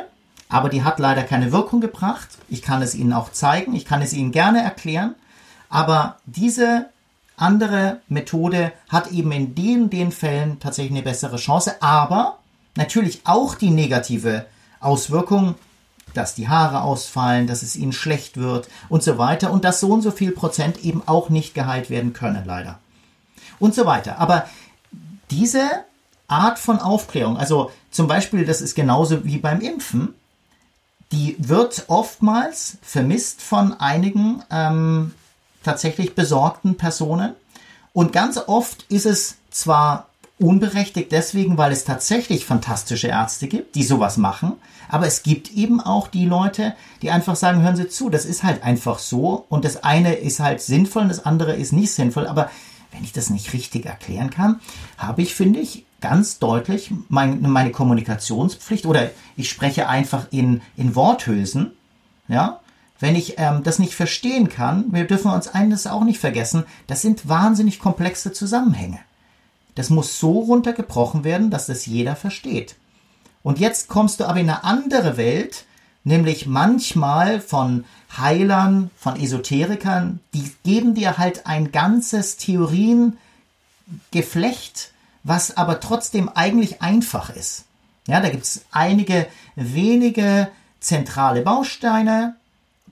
aber die hat leider keine Wirkung gebracht. Ich kann es Ihnen auch zeigen, ich kann es Ihnen gerne erklären, aber diese andere Methode hat eben in den, den Fällen tatsächlich eine bessere Chance, aber natürlich auch die negative Auswirkungen, dass die Haare ausfallen, dass es ihnen schlecht wird und so weiter und dass so und so viel Prozent eben auch nicht geheilt werden können, leider. Und so weiter. Aber diese Art von Aufklärung, also zum Beispiel, das ist genauso wie beim Impfen, die wird oftmals vermisst von einigen ähm, tatsächlich besorgten Personen. Und ganz oft ist es zwar unberechtigt deswegen, weil es tatsächlich fantastische Ärzte gibt, die sowas machen. Aber es gibt eben auch die Leute, die einfach sagen, hören Sie zu, das ist halt einfach so und das eine ist halt sinnvoll und das andere ist nicht sinnvoll. Aber wenn ich das nicht richtig erklären kann, habe ich, finde ich, ganz deutlich mein, meine Kommunikationspflicht oder ich spreche einfach in, in Worthülsen, ja, wenn ich ähm, das nicht verstehen kann, wir dürfen uns eines auch nicht vergessen, das sind wahnsinnig komplexe Zusammenhänge. Das muss so runtergebrochen werden, dass das jeder versteht. Und jetzt kommst du aber in eine andere Welt, nämlich manchmal von Heilern, von Esoterikern, die geben dir halt ein ganzes Theoriengeflecht, was aber trotzdem eigentlich einfach ist. Ja, da gibt es einige wenige zentrale Bausteine,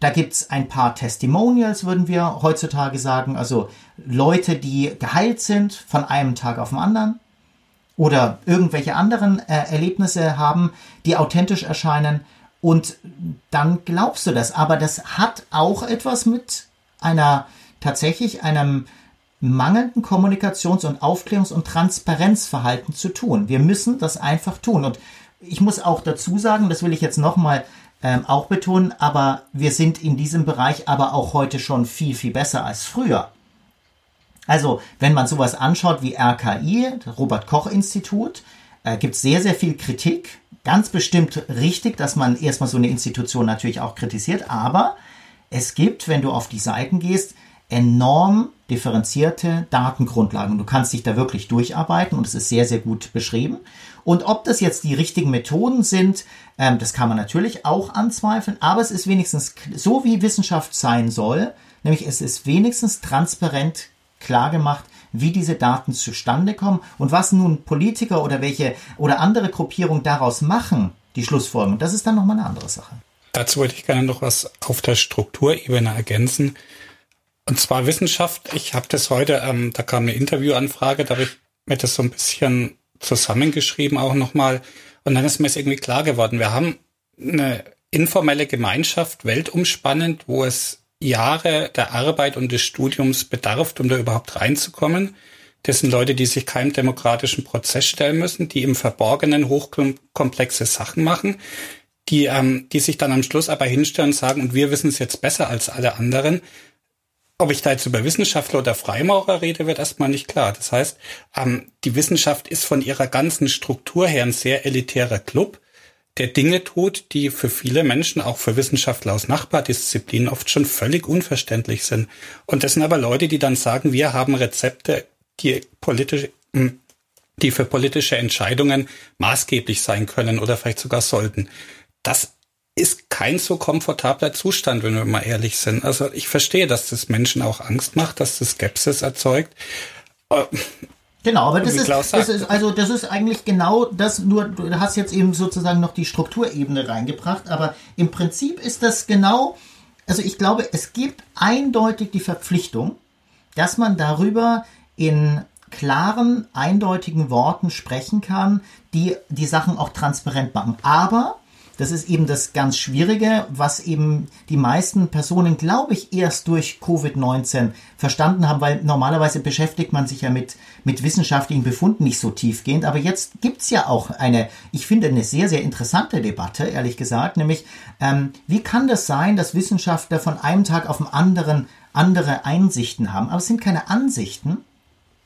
da gibt's ein paar Testimonials, würden wir heutzutage sagen, also Leute, die geheilt sind von einem Tag auf den anderen oder irgendwelche anderen äh, Erlebnisse haben, die authentisch erscheinen und dann glaubst du das. Aber das hat auch etwas mit einer tatsächlich einem mangelnden Kommunikations- und Aufklärungs- und Transparenzverhalten zu tun. Wir müssen das einfach tun. Und ich muss auch dazu sagen, das will ich jetzt nochmal ähm, auch betonen, aber wir sind in diesem Bereich aber auch heute schon viel, viel besser als früher. Also, wenn man sowas anschaut wie RKI, Robert Koch Institut, äh, gibt sehr, sehr viel Kritik. Ganz bestimmt richtig, dass man erstmal so eine Institution natürlich auch kritisiert, aber es gibt, wenn du auf die Seiten gehst, enorm differenzierte Datengrundlagen. Du kannst dich da wirklich durcharbeiten und es ist sehr, sehr gut beschrieben. Und ob das jetzt die richtigen Methoden sind, ähm, das kann man natürlich auch anzweifeln, aber es ist wenigstens so, wie Wissenschaft sein soll, nämlich es ist wenigstens transparent klar gemacht, wie diese Daten zustande kommen und was nun Politiker oder welche oder andere Gruppierungen daraus machen, die Schlussfolgerung, das ist dann nochmal eine andere Sache. Dazu würde ich gerne noch was auf der Strukturebene ergänzen. Und zwar Wissenschaft. Ich habe das heute, ähm, da kam eine Interviewanfrage, da habe ich mir das so ein bisschen zusammengeschrieben auch nochmal. Und dann ist mir es irgendwie klar geworden. Wir haben eine informelle Gemeinschaft, weltumspannend, wo es Jahre der Arbeit und des Studiums bedarf, um da überhaupt reinzukommen. Das sind Leute, die sich keinem demokratischen Prozess stellen müssen, die im Verborgenen hochkomplexe Sachen machen, die, ähm, die sich dann am Schluss aber hinstellen und sagen, und wir wissen es jetzt besser als alle anderen. Ob ich da jetzt über Wissenschaftler oder Freimaurer rede, wird erstmal nicht klar. Das heißt, ähm, die Wissenschaft ist von ihrer ganzen Struktur her ein sehr elitärer Club der Dinge tut, die für viele Menschen, auch für Wissenschaftler aus Nachbardisziplinen, oft schon völlig unverständlich sind. Und das sind aber Leute, die dann sagen, wir haben Rezepte, die politisch, hm, die für politische Entscheidungen maßgeblich sein können oder vielleicht sogar sollten. Das ist kein so komfortabler Zustand, wenn wir mal ehrlich sind. Also ich verstehe, dass das Menschen auch Angst macht, dass das Skepsis erzeugt. Äh, Genau, aber das ist, das ist, also das ist eigentlich genau das, nur du hast jetzt eben sozusagen noch die Strukturebene reingebracht, aber im Prinzip ist das genau, also ich glaube, es gibt eindeutig die Verpflichtung, dass man darüber in klaren, eindeutigen Worten sprechen kann, die die Sachen auch transparent machen. Aber das ist eben das ganz Schwierige, was eben die meisten Personen, glaube ich, erst durch Covid-19 verstanden haben, weil normalerweise beschäftigt man sich ja mit, mit wissenschaftlichen Befunden nicht so tiefgehend. Aber jetzt gibt's ja auch eine, ich finde, eine sehr, sehr interessante Debatte, ehrlich gesagt, nämlich, ähm, wie kann das sein, dass Wissenschaftler von einem Tag auf den anderen andere Einsichten haben? Aber es sind keine Ansichten,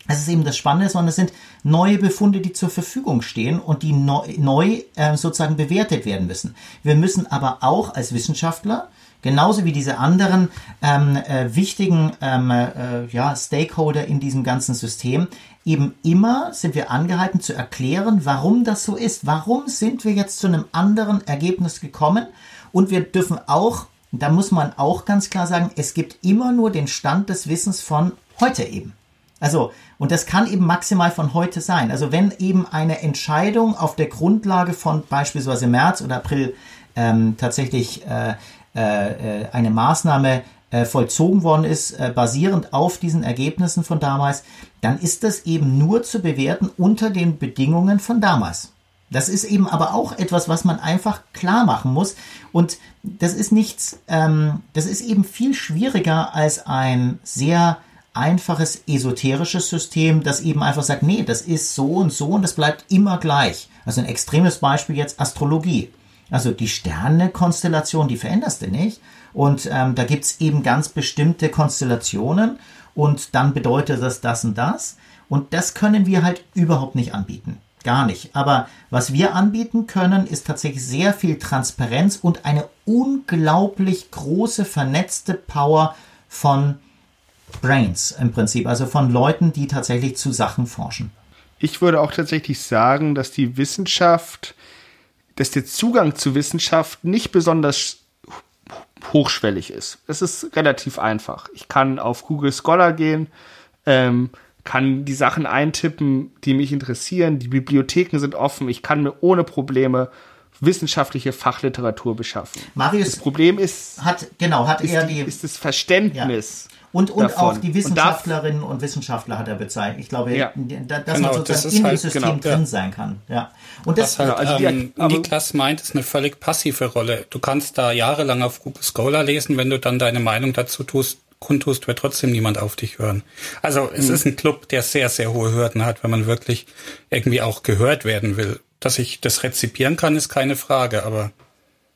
es ist eben das Spannende, sondern es sind neue Befunde, die zur Verfügung stehen und die neu, neu äh, sozusagen bewertet werden müssen. Wir müssen aber auch als Wissenschaftler genauso wie diese anderen ähm, äh, wichtigen ähm, äh, ja, Stakeholder in diesem ganzen System, eben immer sind wir angehalten zu erklären, warum das so ist. Warum sind wir jetzt zu einem anderen Ergebnis gekommen? Und wir dürfen auch, da muss man auch ganz klar sagen, es gibt immer nur den Stand des Wissens von heute eben. Also, und das kann eben maximal von heute sein. Also wenn eben eine Entscheidung auf der Grundlage von beispielsweise März oder April ähm, tatsächlich äh, äh, eine Maßnahme äh, vollzogen worden ist, äh, basierend auf diesen Ergebnissen von damals, dann ist das eben nur zu bewerten unter den Bedingungen von damals. Das ist eben aber auch etwas, was man einfach klar machen muss. Und das ist nichts, ähm, das ist eben viel schwieriger als ein sehr einfaches esoterisches System, das eben einfach sagt, nee, das ist so und so und das bleibt immer gleich. Also ein extremes Beispiel jetzt Astrologie. Also die Sterne-Konstellation, die veränderst du nicht. Und ähm, da gibt's eben ganz bestimmte Konstellationen und dann bedeutet das das und das. Und das können wir halt überhaupt nicht anbieten. Gar nicht. Aber was wir anbieten können, ist tatsächlich sehr viel Transparenz und eine unglaublich große vernetzte Power von Brains im Prinzip, also von Leuten, die tatsächlich zu Sachen forschen. Ich würde auch tatsächlich sagen, dass die Wissenschaft, dass der Zugang zu Wissenschaft nicht besonders hochschwellig ist. Es ist relativ einfach. Ich kann auf Google Scholar gehen, ähm, kann die Sachen eintippen, die mich interessieren. Die Bibliotheken sind offen. Ich kann mir ohne Probleme wissenschaftliche Fachliteratur beschaffen. Marius das Problem ist, hat genau hat ist er die, die ist das Verständnis. Ja. Und, und davon. auch die Wissenschaftlerinnen und, und, Wissenschaftler hat er bezeichnet. Ich glaube, ja. dass genau, man sozusagen das in halt, dem System genau, drin ja. sein kann. Ja. Und das, Was halt, also die- ähm, Niklas meint, ist eine völlig passive Rolle. Du kannst da jahrelang auf Google Scholar lesen, wenn du dann deine Meinung dazu tust, kundtust, wird trotzdem niemand auf dich hören. Also es mhm. ist ein Club, der sehr, sehr hohe Hürden hat, wenn man wirklich irgendwie auch gehört werden will. Dass ich das rezipieren kann, ist keine Frage, aber.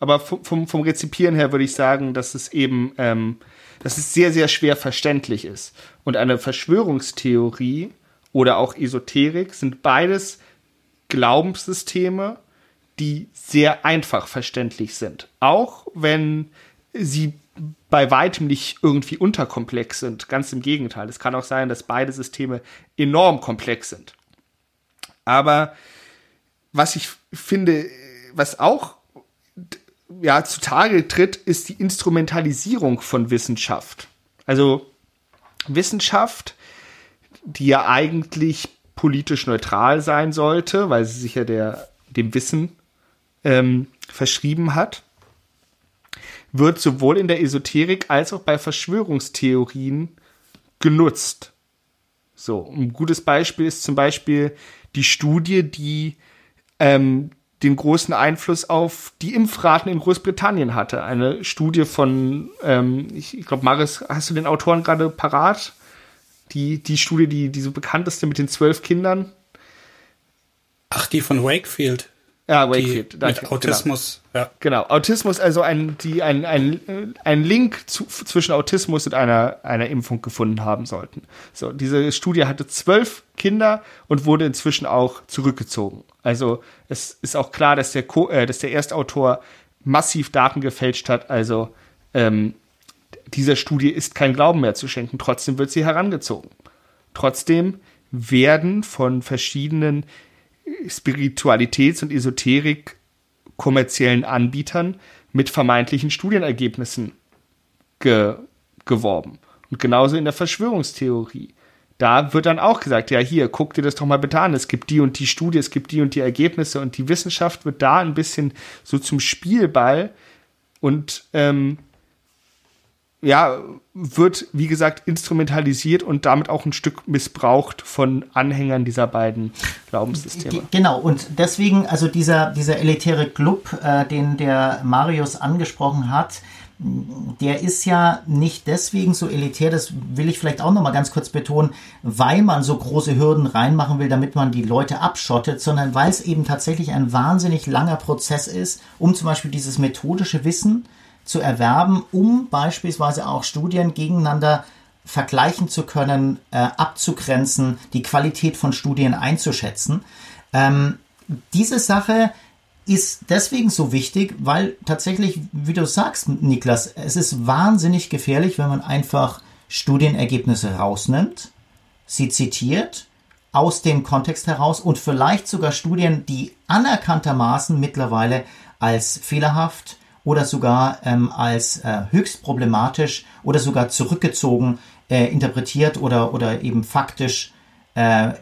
Aber vom, vom Rezipieren her würde ich sagen, dass es eben, ähm, dass es sehr, sehr schwer verständlich ist. Und eine Verschwörungstheorie oder auch Esoterik sind beides Glaubenssysteme, die sehr einfach verständlich sind. Auch wenn sie bei weitem nicht irgendwie unterkomplex sind. Ganz im Gegenteil. Es kann auch sein, dass beide Systeme enorm komplex sind. Aber was ich finde, was auch ja, zutage tritt, ist die Instrumentalisierung von Wissenschaft. Also Wissenschaft, die ja eigentlich politisch neutral sein sollte, weil sie sich ja der, dem Wissen ähm, verschrieben hat, wird sowohl in der Esoterik als auch bei Verschwörungstheorien genutzt. So, ein gutes Beispiel ist zum Beispiel die Studie, die ähm, den großen Einfluss auf die Impfraten in Großbritannien hatte. Eine Studie von, ähm, ich, ich glaube, Maris, hast du den Autoren gerade parat? Die, die Studie, die, die so bekannteste mit den zwölf Kindern. Ach, die von Wakefield. Ja, Wakefield. Die, mit. Autismus. Genau. Ja. genau. Autismus, also ein, die ein, ein, ein Link zu, zwischen Autismus und einer, einer Impfung gefunden haben sollten. So, diese Studie hatte zwölf Kinder und wurde inzwischen auch zurückgezogen. Also es ist auch klar, dass der, Co äh, dass der Erstautor massiv Daten gefälscht hat. Also ähm, dieser Studie ist kein Glauben mehr zu schenken. Trotzdem wird sie herangezogen. Trotzdem werden von verschiedenen Spiritualitäts- und Esoterik kommerziellen Anbietern mit vermeintlichen Studienergebnissen ge geworben. Und genauso in der Verschwörungstheorie. Da wird dann auch gesagt, ja, hier, guck dir das doch mal bitte an. Es gibt die und die Studie, es gibt die und die Ergebnisse und die Wissenschaft wird da ein bisschen so zum Spielball und ähm, ja, wird, wie gesagt, instrumentalisiert und damit auch ein Stück missbraucht von Anhängern dieser beiden Glaubenssysteme. Genau, und deswegen, also dieser, dieser elitäre Club, äh, den der Marius angesprochen hat, der ist ja nicht deswegen so elitär, das will ich vielleicht auch nochmal ganz kurz betonen, weil man so große Hürden reinmachen will, damit man die Leute abschottet, sondern weil es eben tatsächlich ein wahnsinnig langer Prozess ist, um zum Beispiel dieses methodische Wissen zu erwerben, um beispielsweise auch Studien gegeneinander vergleichen zu können, äh, abzugrenzen, die Qualität von Studien einzuschätzen. Ähm, diese Sache ist deswegen so wichtig, weil tatsächlich, wie du sagst, Niklas, es ist wahnsinnig gefährlich, wenn man einfach Studienergebnisse rausnimmt, sie zitiert, aus dem Kontext heraus und vielleicht sogar Studien, die anerkanntermaßen mittlerweile als fehlerhaft, oder sogar ähm, als äh, höchst problematisch oder sogar zurückgezogen äh, interpretiert oder, oder eben faktisch äh,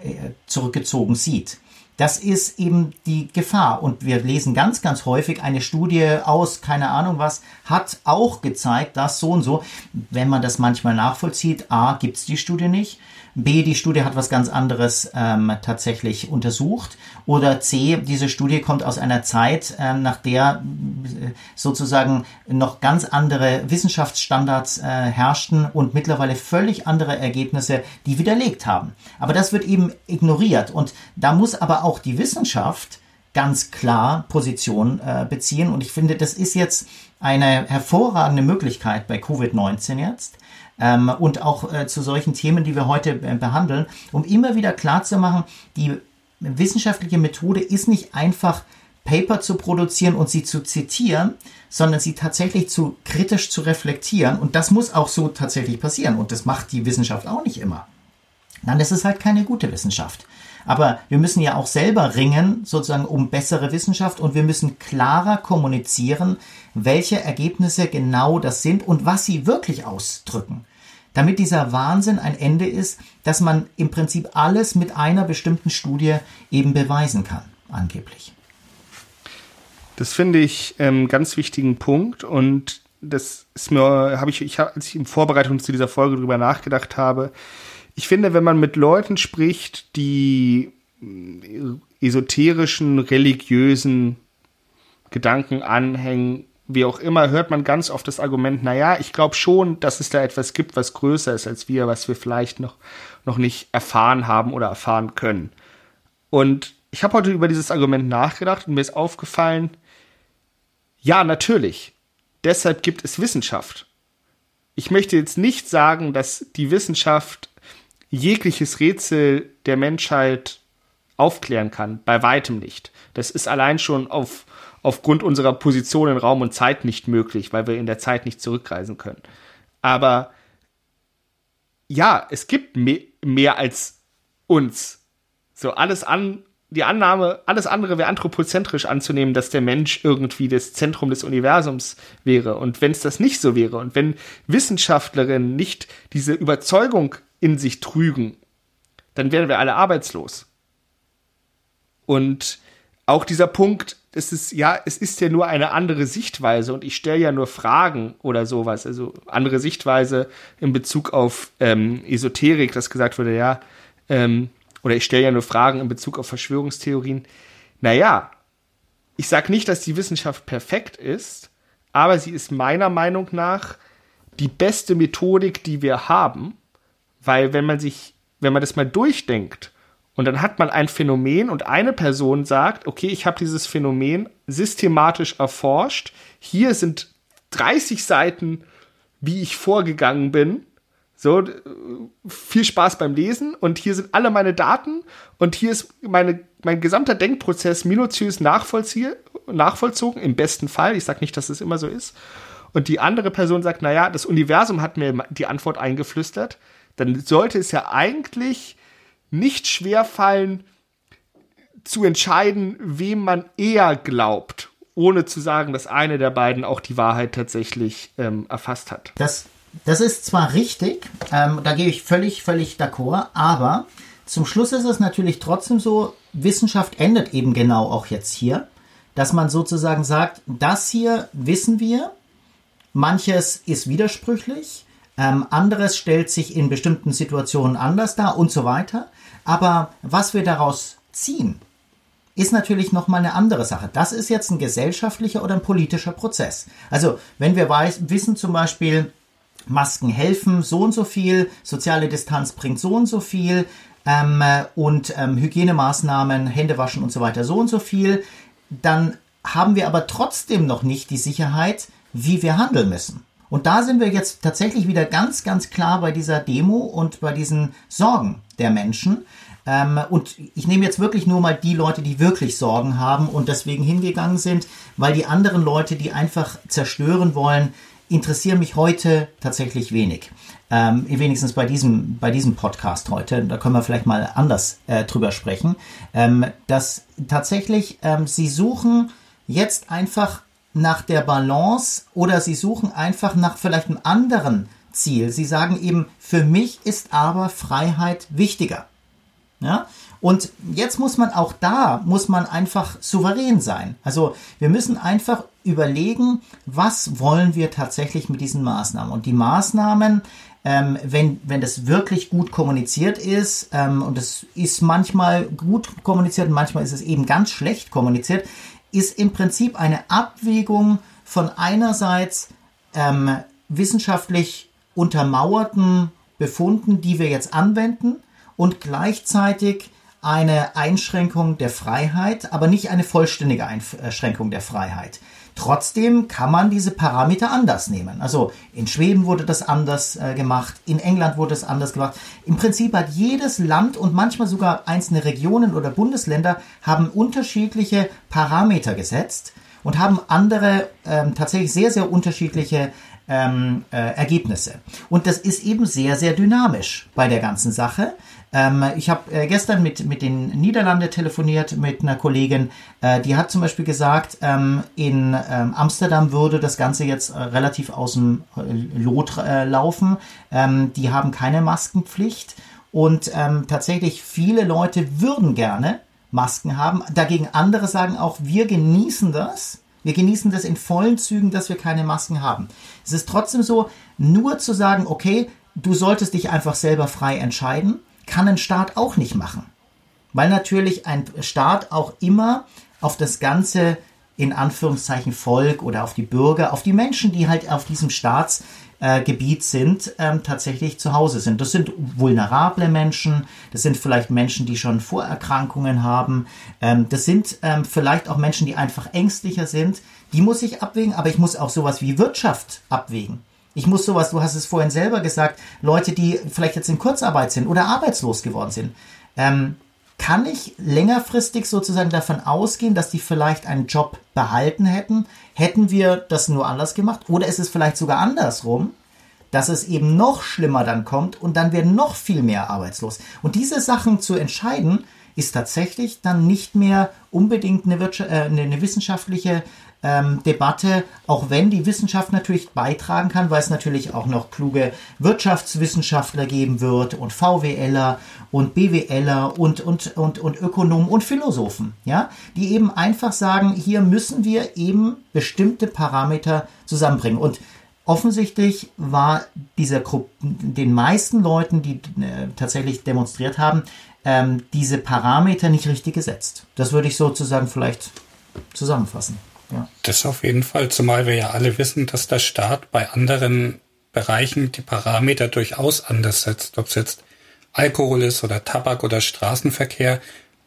zurückgezogen sieht. Das ist eben die Gefahr. Und wir lesen ganz, ganz häufig eine Studie aus, keine Ahnung was, hat auch gezeigt, dass so und so, wenn man das manchmal nachvollzieht, a, gibt es die Studie nicht. B, die Studie hat was ganz anderes ähm, tatsächlich untersucht. Oder C, diese Studie kommt aus einer Zeit, ähm, nach der sozusagen noch ganz andere Wissenschaftsstandards äh, herrschten und mittlerweile völlig andere Ergebnisse, die widerlegt haben. Aber das wird eben ignoriert. Und da muss aber auch die Wissenschaft ganz klar Position äh, beziehen. Und ich finde, das ist jetzt eine hervorragende Möglichkeit bei Covid-19 jetzt, ähm, und auch äh, zu solchen Themen, die wir heute äh, behandeln, um immer wieder klarzumachen, die wissenschaftliche Methode ist nicht einfach Paper zu produzieren und sie zu zitieren, sondern sie tatsächlich zu kritisch zu reflektieren. Und das muss auch so tatsächlich passieren. Und das macht die Wissenschaft auch nicht immer. Dann ist es halt keine gute Wissenschaft. Aber wir müssen ja auch selber ringen, sozusagen um bessere Wissenschaft und wir müssen klarer kommunizieren, welche Ergebnisse genau das sind und was sie wirklich ausdrücken. Damit dieser Wahnsinn ein Ende ist, dass man im Prinzip alles mit einer bestimmten Studie eben beweisen kann, angeblich. Das finde ich einen ähm, ganz wichtigen Punkt und das ist mir, habe ich, ich, als ich in Vorbereitung zu dieser Folge darüber nachgedacht habe, ich finde, wenn man mit Leuten spricht, die esoterischen, religiösen Gedanken anhängen, wie auch immer, hört man ganz oft das Argument, naja, ich glaube schon, dass es da etwas gibt, was größer ist als wir, was wir vielleicht noch, noch nicht erfahren haben oder erfahren können. Und ich habe heute über dieses Argument nachgedacht und mir ist aufgefallen, ja, natürlich. Deshalb gibt es Wissenschaft. Ich möchte jetzt nicht sagen, dass die Wissenschaft jegliches Rätsel der Menschheit aufklären kann. Bei weitem nicht. Das ist allein schon auf, aufgrund unserer Position in Raum und Zeit nicht möglich, weil wir in der Zeit nicht zurückreisen können. Aber ja, es gibt mehr, mehr als uns. So alles an, die Annahme, alles andere wäre anthropozentrisch anzunehmen, dass der Mensch irgendwie das Zentrum des Universums wäre. Und wenn es das nicht so wäre und wenn Wissenschaftlerinnen nicht diese Überzeugung in sich trügen, dann wären wir alle arbeitslos. Und auch dieser Punkt, es ist ja, es ist ja nur eine andere Sichtweise und ich stelle ja nur Fragen oder sowas. Also andere Sichtweise in Bezug auf ähm, Esoterik, dass gesagt wurde, ja, ähm, oder ich stelle ja nur Fragen in Bezug auf Verschwörungstheorien. Naja, ich sage nicht, dass die Wissenschaft perfekt ist, aber sie ist meiner Meinung nach die beste Methodik, die wir haben, weil wenn man sich, wenn man das mal durchdenkt und dann hat man ein Phänomen und eine Person sagt, okay, ich habe dieses Phänomen systematisch erforscht. Hier sind 30 Seiten, wie ich vorgegangen bin. So, viel Spaß beim Lesen und hier sind alle meine Daten und hier ist meine, mein gesamter Denkprozess minutiös nachvollzogen, im besten Fall. Ich sage nicht, dass es immer so ist. Und die andere Person sagt, naja, das Universum hat mir die Antwort eingeflüstert. Dann sollte es ja eigentlich nicht schwer fallen, zu entscheiden, wem man eher glaubt, ohne zu sagen, dass eine der beiden auch die Wahrheit tatsächlich ähm, erfasst hat. Das, das ist zwar richtig, ähm, da gehe ich völlig, völlig d'accord, aber zum Schluss ist es natürlich trotzdem so, Wissenschaft endet eben genau auch jetzt hier, dass man sozusagen sagt, das hier wissen wir, manches ist widersprüchlich, ähm, anderes stellt sich in bestimmten Situationen anders dar und so weiter. Aber was wir daraus ziehen, ist natürlich nochmal eine andere Sache. Das ist jetzt ein gesellschaftlicher oder ein politischer Prozess. Also wenn wir weiß, wissen zum Beispiel, Masken helfen so und so viel, soziale Distanz bringt so und so viel ähm, und ähm, Hygienemaßnahmen, Händewaschen und so weiter so und so viel, dann haben wir aber trotzdem noch nicht die Sicherheit, wie wir handeln müssen. Und da sind wir jetzt tatsächlich wieder ganz, ganz klar bei dieser Demo und bei diesen Sorgen der Menschen. Ähm, und ich nehme jetzt wirklich nur mal die Leute, die wirklich Sorgen haben und deswegen hingegangen sind, weil die anderen Leute, die einfach zerstören wollen, interessieren mich heute tatsächlich wenig. Ähm, wenigstens bei diesem, bei diesem Podcast heute, da können wir vielleicht mal anders äh, drüber sprechen, ähm, dass tatsächlich ähm, sie suchen jetzt einfach nach der Balance oder sie suchen einfach nach vielleicht einem anderen Ziel. Sie sagen eben, für mich ist aber Freiheit wichtiger. Ja? Und jetzt muss man auch da, muss man einfach souverän sein. Also wir müssen einfach überlegen, was wollen wir tatsächlich mit diesen Maßnahmen. Und die Maßnahmen, ähm, wenn, wenn das wirklich gut kommuniziert ist, ähm, und es ist manchmal gut kommuniziert manchmal ist es eben ganz schlecht kommuniziert, ist im Prinzip eine Abwägung von einerseits ähm, wissenschaftlich untermauerten Befunden, die wir jetzt anwenden, und gleichzeitig eine Einschränkung der Freiheit, aber nicht eine vollständige Einschränkung der Freiheit. Trotzdem kann man diese Parameter anders nehmen. Also in Schweden wurde das anders äh, gemacht, in England wurde es anders gemacht. Im Prinzip hat jedes Land und manchmal sogar einzelne Regionen oder Bundesländer haben unterschiedliche Parameter gesetzt und haben andere ähm, tatsächlich sehr, sehr unterschiedliche ähm, äh, Ergebnisse. Und das ist eben sehr, sehr dynamisch bei der ganzen Sache. Ähm, ich habe äh, gestern mit, mit den Niederlanden telefoniert, mit einer Kollegin, äh, die hat zum Beispiel gesagt, ähm, in ähm, Amsterdam würde das Ganze jetzt äh, relativ aus dem äh, Lot äh, laufen. Ähm, die haben keine Maskenpflicht und ähm, tatsächlich viele Leute würden gerne Masken haben. Dagegen andere sagen auch, wir genießen das. Wir genießen das in vollen Zügen, dass wir keine Masken haben. Es ist trotzdem so, nur zu sagen, okay, du solltest dich einfach selber frei entscheiden kann ein Staat auch nicht machen. Weil natürlich ein Staat auch immer auf das Ganze in Anführungszeichen Volk oder auf die Bürger, auf die Menschen, die halt auf diesem Staatsgebiet sind, ähm, tatsächlich zu Hause sind. Das sind vulnerable Menschen, das sind vielleicht Menschen, die schon Vorerkrankungen haben, ähm, das sind ähm, vielleicht auch Menschen, die einfach ängstlicher sind. Die muss ich abwägen, aber ich muss auch sowas wie Wirtschaft abwägen. Ich muss sowas, du hast es vorhin selber gesagt, Leute, die vielleicht jetzt in Kurzarbeit sind oder arbeitslos geworden sind. Ähm, kann ich längerfristig sozusagen davon ausgehen, dass die vielleicht einen Job behalten hätten? Hätten wir das nur anders gemacht? Oder ist es vielleicht sogar andersrum, dass es eben noch schlimmer dann kommt und dann werden noch viel mehr arbeitslos? Und diese Sachen zu entscheiden, ist tatsächlich dann nicht mehr unbedingt eine, äh, eine wissenschaftliche ähm, Debatte, auch wenn die Wissenschaft natürlich beitragen kann, weil es natürlich auch noch kluge Wirtschaftswissenschaftler geben wird und VWLer und BWLer und, und, und, und Ökonomen und Philosophen, ja, die eben einfach sagen, hier müssen wir eben bestimmte Parameter zusammenbringen. Und offensichtlich war dieser Gruppe, den meisten Leuten, die äh, tatsächlich demonstriert haben, ähm, diese Parameter nicht richtig gesetzt. Das würde ich sozusagen vielleicht zusammenfassen. Das auf jeden Fall, zumal wir ja alle wissen, dass der Staat bei anderen Bereichen die Parameter durchaus anders setzt, ob es jetzt Alkohol ist oder Tabak oder Straßenverkehr.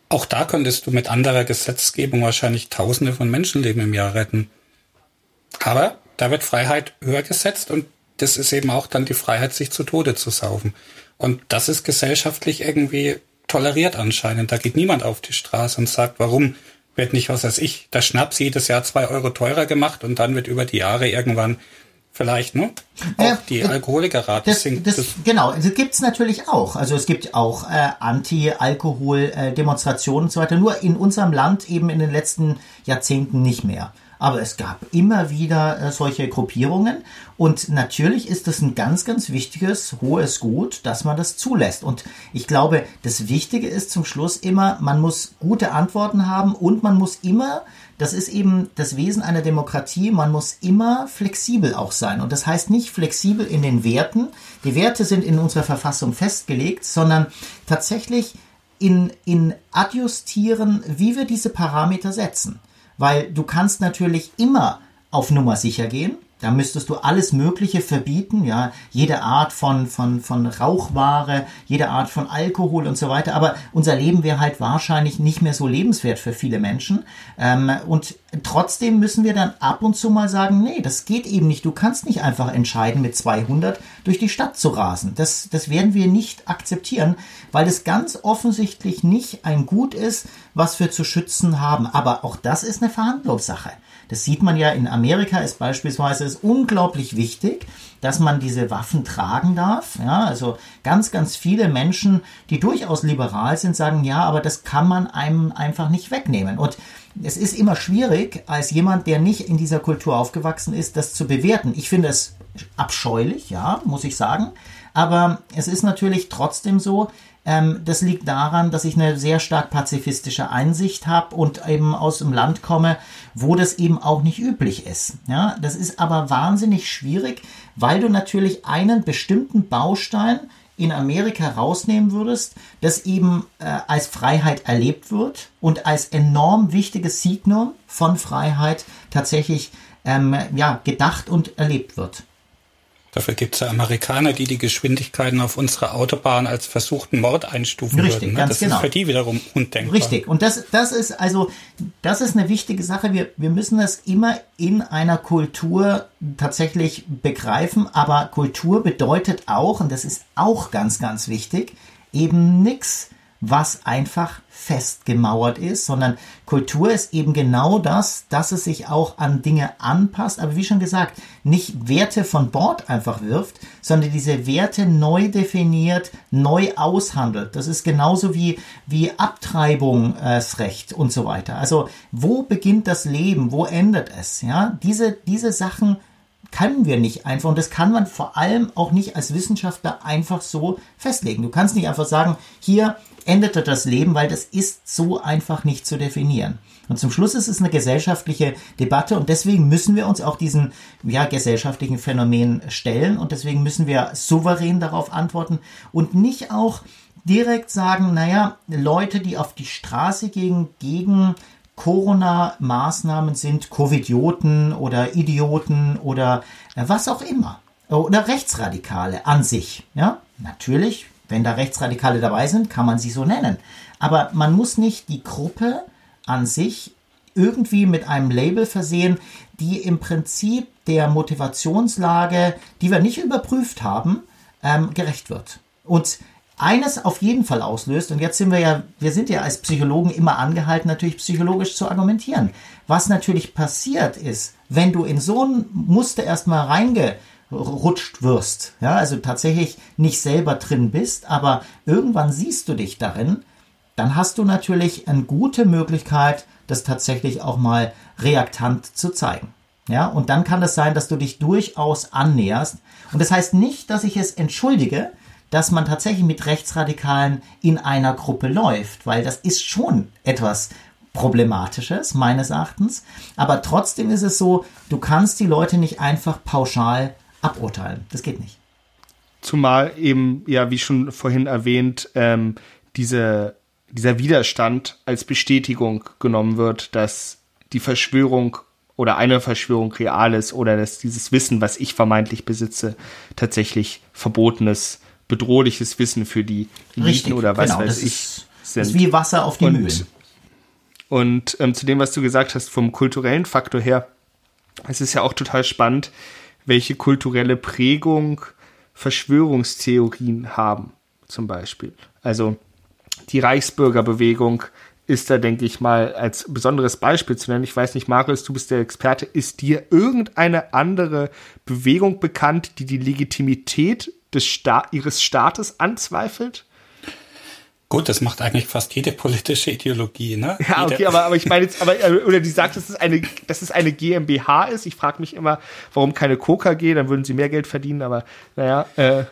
Auch da könntest du mit anderer Gesetzgebung wahrscheinlich Tausende von Menschenleben im Jahr retten. Aber da wird Freiheit höher gesetzt und das ist eben auch dann die Freiheit, sich zu Tode zu saufen. Und das ist gesellschaftlich irgendwie toleriert anscheinend. Da geht niemand auf die Straße und sagt, warum wird nicht, was weiß ich, der Schnaps jedes Jahr zwei Euro teurer gemacht und dann wird über die Jahre irgendwann vielleicht, ne? Auch ja, die äh, Alkoholikerrate das, sinkt. Das, das, genau, das gibt's natürlich auch. Also es gibt auch äh, Anti-Alkohol-Demonstrationen äh, und so weiter. Nur in unserem Land eben in den letzten Jahrzehnten nicht mehr. Aber es gab immer wieder äh, solche Gruppierungen. Und natürlich ist es ein ganz, ganz wichtiges, hohes Gut, dass man das zulässt. Und ich glaube, das Wichtige ist zum Schluss immer, man muss gute Antworten haben und man muss immer, das ist eben das Wesen einer Demokratie, man muss immer flexibel auch sein. Und das heißt nicht flexibel in den Werten. Die Werte sind in unserer Verfassung festgelegt, sondern tatsächlich in, in adjustieren, wie wir diese Parameter setzen weil du kannst natürlich immer auf Nummer sicher gehen. Da müsstest du alles Mögliche verbieten, ja, jede Art von, von, von Rauchware, jede Art von Alkohol und so weiter. Aber unser Leben wäre halt wahrscheinlich nicht mehr so lebenswert für viele Menschen. Ähm, und trotzdem müssen wir dann ab und zu mal sagen, nee, das geht eben nicht. Du kannst nicht einfach entscheiden, mit 200 durch die Stadt zu rasen. Das, das werden wir nicht akzeptieren, weil es ganz offensichtlich nicht ein Gut ist, was wir zu schützen haben. Aber auch das ist eine Verhandlungssache. Das sieht man ja in Amerika ist beispielsweise ist unglaublich wichtig, dass man diese Waffen tragen darf. Ja, also ganz, ganz viele Menschen, die durchaus liberal sind, sagen, ja, aber das kann man einem einfach nicht wegnehmen. Und es ist immer schwierig, als jemand, der nicht in dieser Kultur aufgewachsen ist, das zu bewerten. Ich finde es abscheulich, ja, muss ich sagen. Aber es ist natürlich trotzdem so, ähm, das liegt daran, dass ich eine sehr stark pazifistische Einsicht habe und eben aus dem Land komme, wo das eben auch nicht üblich ist. Ja, das ist aber wahnsinnig schwierig, weil du natürlich einen bestimmten Baustein in Amerika rausnehmen würdest, das eben äh, als Freiheit erlebt wird und als enorm wichtiges Signum von Freiheit tatsächlich ähm, ja, gedacht und erlebt wird. Dafür gibt es ja Amerikaner, die die Geschwindigkeiten auf unserer Autobahn als versuchten Mord einstufen Richtig, würden. Ne? Ganz das genau. ist für die wiederum undenkbar. Richtig. Und das, das ist also, das ist eine wichtige Sache. Wir, wir müssen das immer in einer Kultur tatsächlich begreifen. Aber Kultur bedeutet auch, und das ist auch ganz, ganz wichtig, eben nichts was einfach festgemauert ist, sondern Kultur ist eben genau das, dass es sich auch an Dinge anpasst, aber wie schon gesagt, nicht Werte von Bord einfach wirft, sondern diese Werte neu definiert, neu aushandelt. Das ist genauso wie, wie Abtreibungsrecht und so weiter. Also, wo beginnt das Leben? Wo endet es? Ja, diese, diese Sachen können wir nicht einfach und das kann man vor allem auch nicht als Wissenschaftler einfach so festlegen. Du kannst nicht einfach sagen, hier endete das Leben, weil das ist so einfach nicht zu definieren. Und zum Schluss ist es eine gesellschaftliche Debatte und deswegen müssen wir uns auch diesen ja, gesellschaftlichen Phänomen stellen und deswegen müssen wir souverän darauf antworten und nicht auch direkt sagen, naja, Leute, die auf die Straße gehen gegen Corona-Maßnahmen sind Covidioten oder Idioten oder äh, was auch immer. Oder Rechtsradikale an sich. Ja, natürlich, wenn da Rechtsradikale dabei sind, kann man sie so nennen. Aber man muss nicht die Gruppe an sich irgendwie mit einem Label versehen, die im Prinzip der Motivationslage, die wir nicht überprüft haben, ähm, gerecht wird. Und eines auf jeden Fall auslöst, und jetzt sind wir ja, wir sind ja als Psychologen immer angehalten, natürlich psychologisch zu argumentieren. Was natürlich passiert ist, wenn du in so ein Muster erstmal reingerutscht wirst, ja, also tatsächlich nicht selber drin bist, aber irgendwann siehst du dich darin, dann hast du natürlich eine gute Möglichkeit, das tatsächlich auch mal reaktant zu zeigen. Ja, und dann kann es sein, dass du dich durchaus annäherst. Und das heißt nicht, dass ich es entschuldige, dass man tatsächlich mit Rechtsradikalen in einer Gruppe läuft, weil das ist schon etwas Problematisches, meines Erachtens. Aber trotzdem ist es so, du kannst die Leute nicht einfach pauschal aburteilen. Das geht nicht. Zumal eben, ja, wie schon vorhin erwähnt, ähm, diese, dieser Widerstand als Bestätigung genommen wird, dass die Verschwörung oder eine Verschwörung real ist oder dass dieses Wissen, was ich vermeintlich besitze, tatsächlich verboten ist bedrohliches Wissen für die Eliten oder was genau, weiß ich ist, sind. Das ist wie Wasser auf die und, Mühlen. Und ähm, zu dem, was du gesagt hast, vom kulturellen Faktor her, es ist ja auch total spannend, welche kulturelle Prägung Verschwörungstheorien haben, zum Beispiel. Also die Reichsbürgerbewegung ist da, denke ich mal, als besonderes Beispiel zu nennen. Ich weiß nicht, Marius, du bist der Experte. Ist dir irgendeine andere Bewegung bekannt, die die Legitimität des Sta ihres Staates anzweifelt? Gut, das macht eigentlich fast jede politische Ideologie, ne? Ja, okay, aber, aber ich meine jetzt, aber, äh, oder die sagt, dass es eine, dass es eine GmbH ist. Ich frage mich immer, warum keine KKG, dann würden sie mehr Geld verdienen, aber naja. Äh.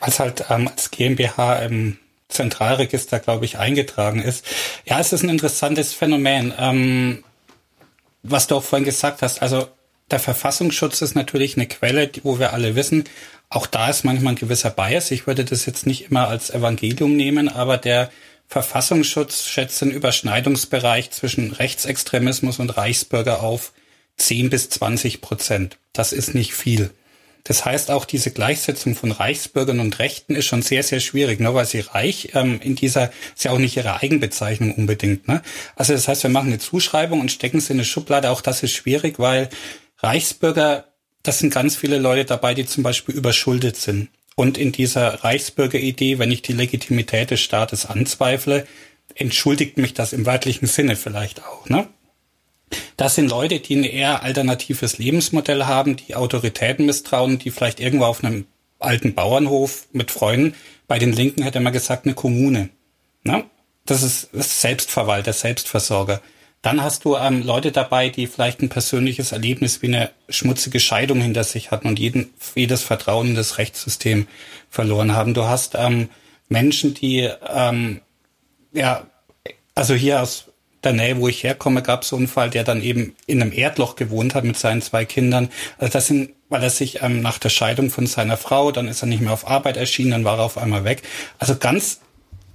Was halt ähm, als GmbH im Zentralregister, glaube ich, eingetragen ist. Ja, es ist ein interessantes Phänomen. Ähm, was du auch vorhin gesagt hast, also der Verfassungsschutz ist natürlich eine Quelle, wo wir alle wissen, auch da ist manchmal ein gewisser Bias. Ich würde das jetzt nicht immer als Evangelium nehmen, aber der Verfassungsschutz schätzt den Überschneidungsbereich zwischen Rechtsextremismus und Reichsbürger auf 10 bis 20 Prozent. Das ist nicht viel. Das heißt, auch diese Gleichsetzung von Reichsbürgern und Rechten ist schon sehr, sehr schwierig, nur weil sie reich ähm, in dieser, ist ja auch nicht ihre Eigenbezeichnung unbedingt. Ne? Also das heißt, wir machen eine Zuschreibung und stecken sie in eine Schublade. Auch das ist schwierig, weil Reichsbürger das sind ganz viele Leute dabei, die zum Beispiel überschuldet sind. Und in dieser Reichsbürgeridee, wenn ich die Legitimität des Staates anzweifle, entschuldigt mich das im wörtlichen Sinne vielleicht auch. Ne? Das sind Leute, die ein eher alternatives Lebensmodell haben, die Autoritäten misstrauen, die vielleicht irgendwo auf einem alten Bauernhof mit Freunden, bei den Linken hätte man gesagt, eine Kommune. Ne? Das ist, Selbstverwalter, Selbstversorger. Dann hast du ähm, Leute dabei, die vielleicht ein persönliches Erlebnis wie eine schmutzige Scheidung hinter sich hatten und jeden, jedes Vertrauen in das Rechtssystem verloren haben. Du hast ähm, Menschen, die, ähm, ja, also hier aus der Nähe, wo ich herkomme, gab es einen Fall, der dann eben in einem Erdloch gewohnt hat mit seinen zwei Kindern. Also das sind, weil er sich ähm, nach der Scheidung von seiner Frau, dann ist er nicht mehr auf Arbeit erschienen, dann war er auf einmal weg. Also ganz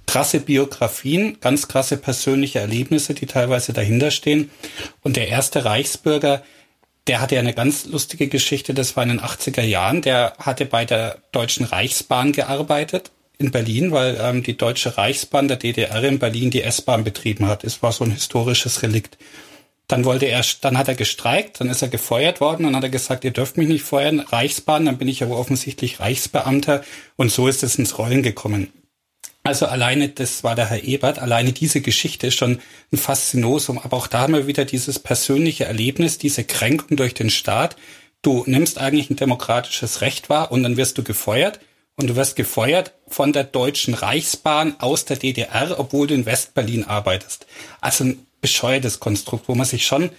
krasse Biografien, ganz krasse persönliche Erlebnisse, die teilweise dahinter stehen. Und der erste Reichsbürger, der hatte ja eine ganz lustige Geschichte, das war in den 80er Jahren, der hatte bei der Deutschen Reichsbahn gearbeitet in Berlin, weil ähm, die Deutsche Reichsbahn der DDR in Berlin die S-Bahn betrieben hat. Es war so ein historisches Relikt. Dann wollte er, dann hat er gestreikt, dann ist er gefeuert worden, dann hat er gesagt, ihr dürft mich nicht feuern, Reichsbahn, dann bin ich aber offensichtlich Reichsbeamter und so ist es ins Rollen gekommen. Also alleine, das war der Herr Ebert, alleine diese Geschichte ist schon ein Faszinosum. Aber auch da haben wir wieder dieses persönliche Erlebnis, diese Kränkung durch den Staat. Du nimmst eigentlich ein demokratisches Recht wahr und dann wirst du gefeuert. Und du wirst gefeuert von der Deutschen Reichsbahn aus der DDR, obwohl du in Westberlin arbeitest. Also ein bescheuertes Konstrukt, wo man sich schon